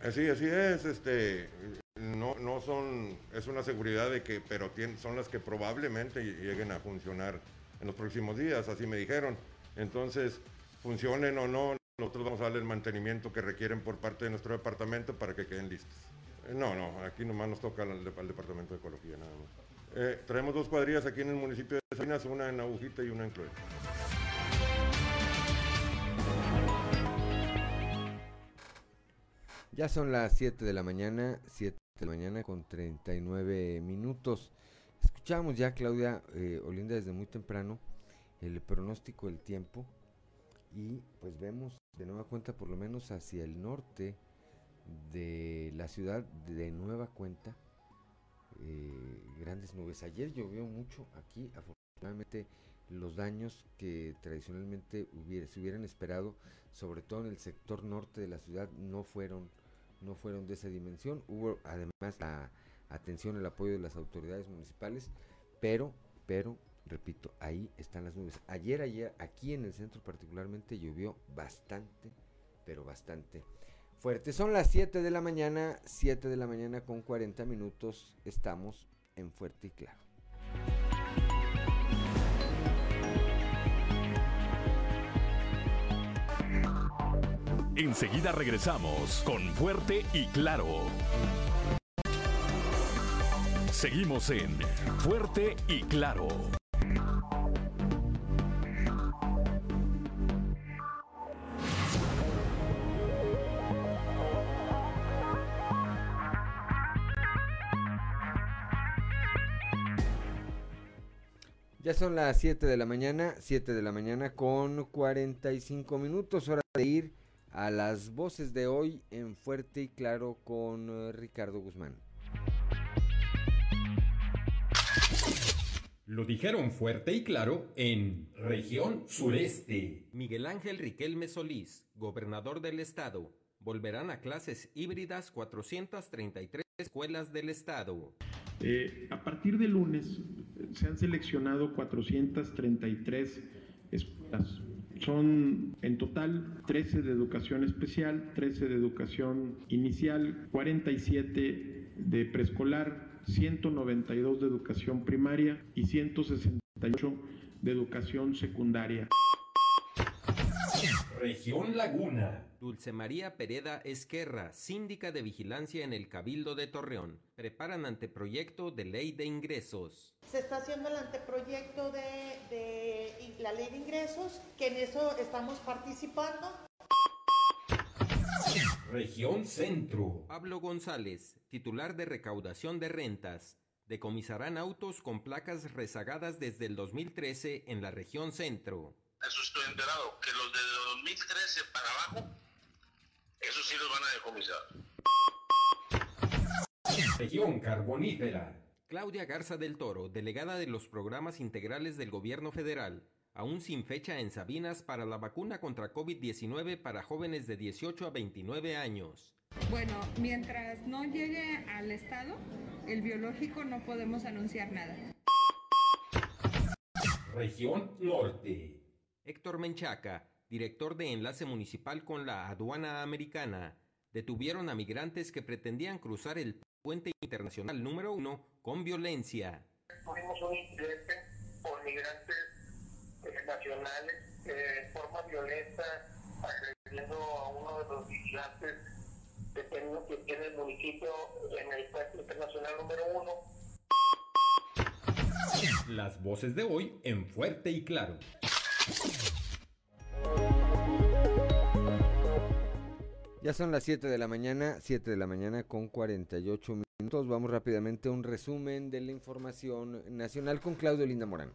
Así, así es, este, no, no son, es una seguridad de que, pero son las que probablemente lleguen a funcionar en los próximos días, así me dijeron. Entonces, funcionen o no, nosotros vamos a darle el mantenimiento que requieren por parte de nuestro departamento para que queden listos. No, no, aquí nomás nos toca al, Departamento de Ecología nada más. Eh, traemos dos cuadrillas aquí en el municipio de Sabinas, una en Agujita y una en Cloé. Ya son las 7 de la mañana, 7 de la mañana con 39 minutos. Escuchamos ya, Claudia eh, Olinda, desde muy temprano el pronóstico del tiempo y pues vemos de nueva cuenta por lo menos hacia el norte de la ciudad de nueva cuenta eh, grandes nubes. Ayer llovió mucho aquí, afortunadamente los daños que tradicionalmente se hubieran esperado, sobre todo en el sector norte de la ciudad, no fueron, no fueron de esa dimensión. Hubo además la atención, el apoyo de las autoridades municipales, pero, pero, repito, ahí están las nubes. Ayer, ayer, aquí en el centro particularmente llovió bastante, pero bastante fuerte. Son las 7 de la mañana, 7 de la mañana con 40 minutos. Estamos en Fuerte y Claro. Enseguida regresamos con Fuerte y Claro. Seguimos en Fuerte y Claro. Ya son las 7 de la mañana, 7 de la mañana con 45 minutos, hora de ir a las voces de hoy en Fuerte y Claro con eh, Ricardo Guzmán. Lo dijeron fuerte y claro en región sureste. Miguel Ángel Riquelme Solís, gobernador del estado. Volverán a clases híbridas 433 escuelas del estado. Eh, a partir de lunes se han seleccionado 433 escuelas. Son en total 13 de educación especial, 13 de educación inicial, 47 de preescolar, 192 de educación primaria y 168 de educación secundaria. Región Laguna. Dulce María Pereda Esquerra, síndica de vigilancia en el Cabildo de Torreón. Preparan anteproyecto de ley de ingresos. Se está haciendo el anteproyecto de, de la ley de ingresos, que en eso estamos participando. Región Centro. Pablo González, titular de recaudación de rentas. Decomisarán autos con placas rezagadas desde el 2013 en la región centro. Eso estoy enterado, que los de 2013 para abajo, eso sí los van a decomisar. Región Carbonífera. Claudia Garza del Toro, delegada de los programas integrales del gobierno federal, aún sin fecha en Sabinas para la vacuna contra COVID-19 para jóvenes de 18 a 29 años. Bueno, mientras no llegue al Estado, el biológico no podemos anunciar nada. Región Norte. Héctor Menchaca, director de enlace municipal con la aduana americana, detuvieron a migrantes que pretendían cruzar el puente internacional número uno con violencia. Tuvimos un incidente por migrantes eh, nacionales eh, de forma violenta agrediendo a uno de los vigilantes detenidos que tiene el municipio en el puente internacional número uno. Las voces de hoy en Fuerte y Claro. Ya son las 7 de la mañana, 7 de la mañana con 48 minutos. Vamos rápidamente a un resumen de la información nacional con Claudio Linda Morán.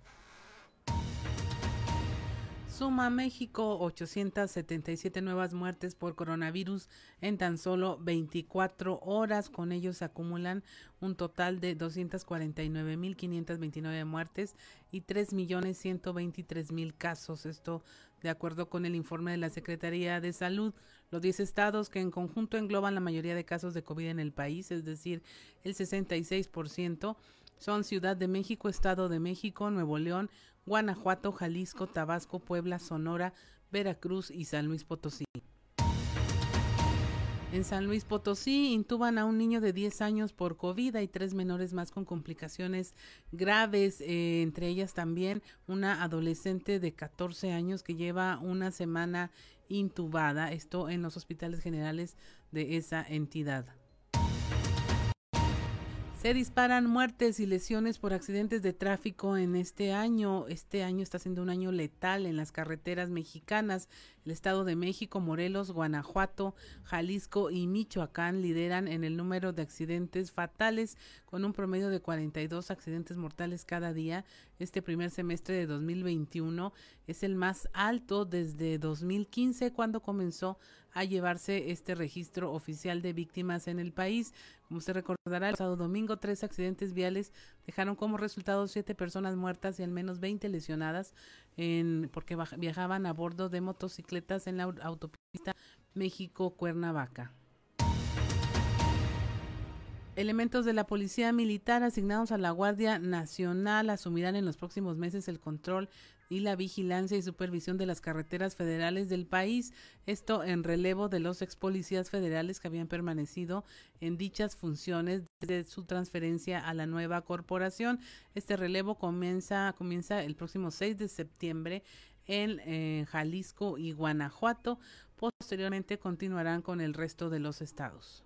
Suma México 877 nuevas muertes por coronavirus en tan solo 24 horas. Con ellos se acumulan un total de 249.529 muertes y 3.123.000 casos. Esto de acuerdo con el informe de la Secretaría de Salud. Los 10 estados que en conjunto engloban la mayoría de casos de COVID en el país, es decir, el 66%, son Ciudad de México, Estado de México, Nuevo León, Guanajuato, Jalisco, Tabasco, Puebla, Sonora, Veracruz y San Luis Potosí. En San Luis Potosí intuban a un niño de 10 años por COVID y tres menores más con complicaciones graves, eh, entre ellas también una adolescente de 14 años que lleva una semana intubada, esto en los hospitales generales de esa entidad. Se disparan muertes y lesiones por accidentes de tráfico en este año. Este año está siendo un año letal en las carreteras mexicanas. El Estado de México, Morelos, Guanajuato, Jalisco y Michoacán lideran en el número de accidentes fatales con un promedio de 42 accidentes mortales cada día. Este primer semestre de 2021 es el más alto desde 2015 cuando comenzó a llevarse este registro oficial de víctimas en el país. Como se recordará, el pasado domingo tres accidentes viales dejaron como resultado siete personas muertas y al menos 20 lesionadas porque viajaban a bordo de motocicletas en la autopista México-Cuernavaca. Elementos de la Policía Militar asignados a la Guardia Nacional asumirán en los próximos meses el control y la vigilancia y supervisión de las carreteras federales del país, esto en relevo de los ex policías federales que habían permanecido en dichas funciones desde su transferencia a la nueva corporación. Este relevo comienza, comienza el próximo 6 de septiembre en eh, Jalisco y Guanajuato. Posteriormente continuarán con el resto de los estados.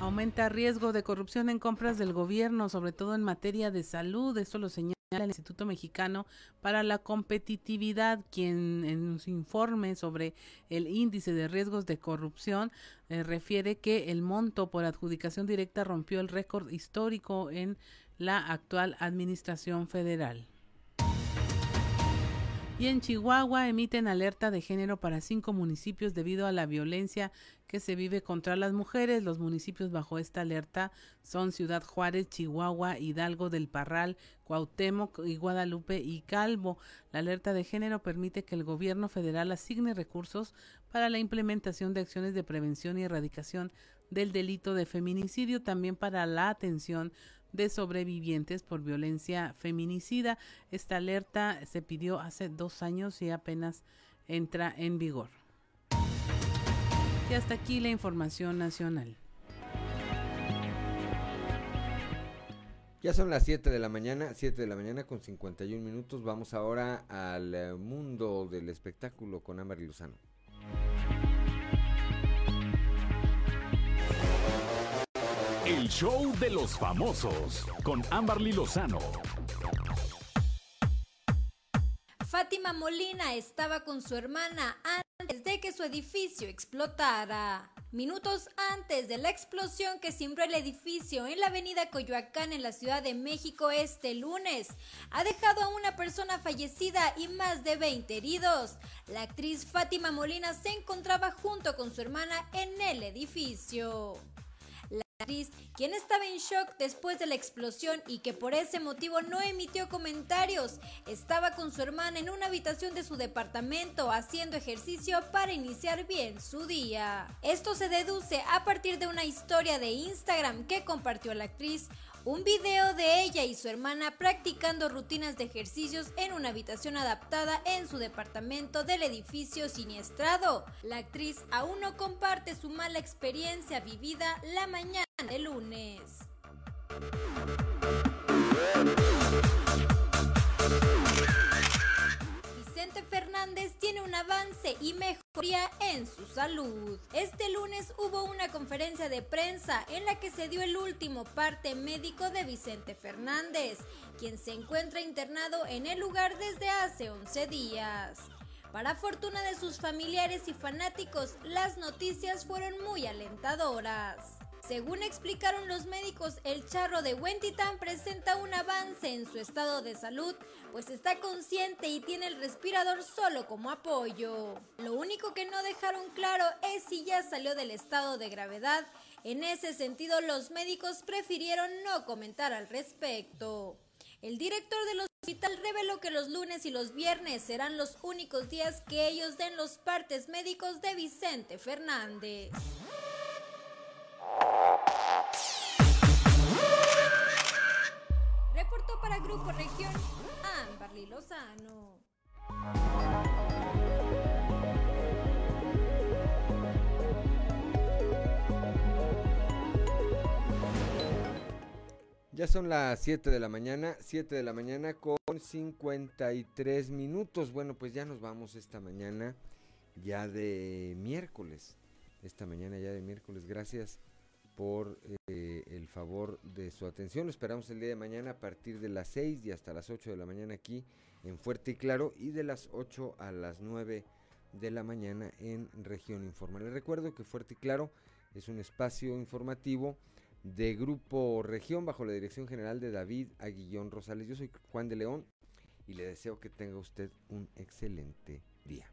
Aumenta riesgo de corrupción en compras del gobierno, sobre todo en materia de salud. Esto lo señala el Instituto Mexicano para la Competitividad, quien en su informe sobre el índice de riesgos de corrupción eh, refiere que el monto por adjudicación directa rompió el récord histórico en la actual administración federal. Y en Chihuahua emiten alerta de género para cinco municipios debido a la violencia que se vive contra las mujeres. Los municipios bajo esta alerta son Ciudad Juárez, Chihuahua, Hidalgo del Parral, Cuauhtémoc y Guadalupe y Calvo. La alerta de género permite que el gobierno federal asigne recursos para la implementación de acciones de prevención y erradicación del delito de feminicidio, también para la atención de sobrevivientes por violencia feminicida. Esta alerta se pidió hace dos años y apenas entra en vigor. Y hasta aquí la información nacional. Ya son las 7 de la mañana, 7 de la mañana con 51 minutos. Vamos ahora al eh, mundo del espectáculo con Amber Luzano. Show de los famosos con Amberly Lozano. Fátima Molina estaba con su hermana antes de que su edificio explotara. Minutos antes de la explosión que cimbró el edificio en la avenida Coyoacán en la Ciudad de México este lunes, ha dejado a una persona fallecida y más de 20 heridos. La actriz Fátima Molina se encontraba junto con su hermana en el edificio actriz, quien estaba en shock después de la explosión y que por ese motivo no emitió comentarios. Estaba con su hermana en una habitación de su departamento haciendo ejercicio para iniciar bien su día. Esto se deduce a partir de una historia de Instagram que compartió la actriz un video de ella y su hermana practicando rutinas de ejercicios en una habitación adaptada en su departamento del edificio siniestrado. La actriz aún no comparte su mala experiencia vivida la mañana de lunes. Fernández tiene un avance y mejoría en su salud. Este lunes hubo una conferencia de prensa en la que se dio el último parte médico de Vicente Fernández, quien se encuentra internado en el lugar desde hace 11 días. Para fortuna de sus familiares y fanáticos, las noticias fueron muy alentadoras. Según explicaron los médicos, el charro de Wentitán presenta un avance en su estado de salud, pues está consciente y tiene el respirador solo como apoyo. Lo único que no dejaron claro es si ya salió del estado de gravedad. En ese sentido, los médicos prefirieron no comentar al respecto. El director del hospital reveló que los lunes y los viernes serán los únicos días que ellos den los partes médicos de Vicente Fernández. Reportó para Grupo Región Amberly Lozano. Ya son las 7 de la mañana, 7 de la mañana con 53 minutos. Bueno, pues ya nos vamos esta mañana, ya de miércoles. Esta mañana ya de miércoles. Gracias por eh, el favor de su atención. Lo esperamos el día de mañana a partir de las 6 y hasta las 8 de la mañana aquí en Fuerte y Claro y de las 8 a las 9 de la mañana en Región Informal. Les recuerdo que Fuerte y Claro es un espacio informativo de Grupo Región bajo la dirección general de David Aguillón Rosales. Yo soy Juan de León y le deseo que tenga usted un excelente día.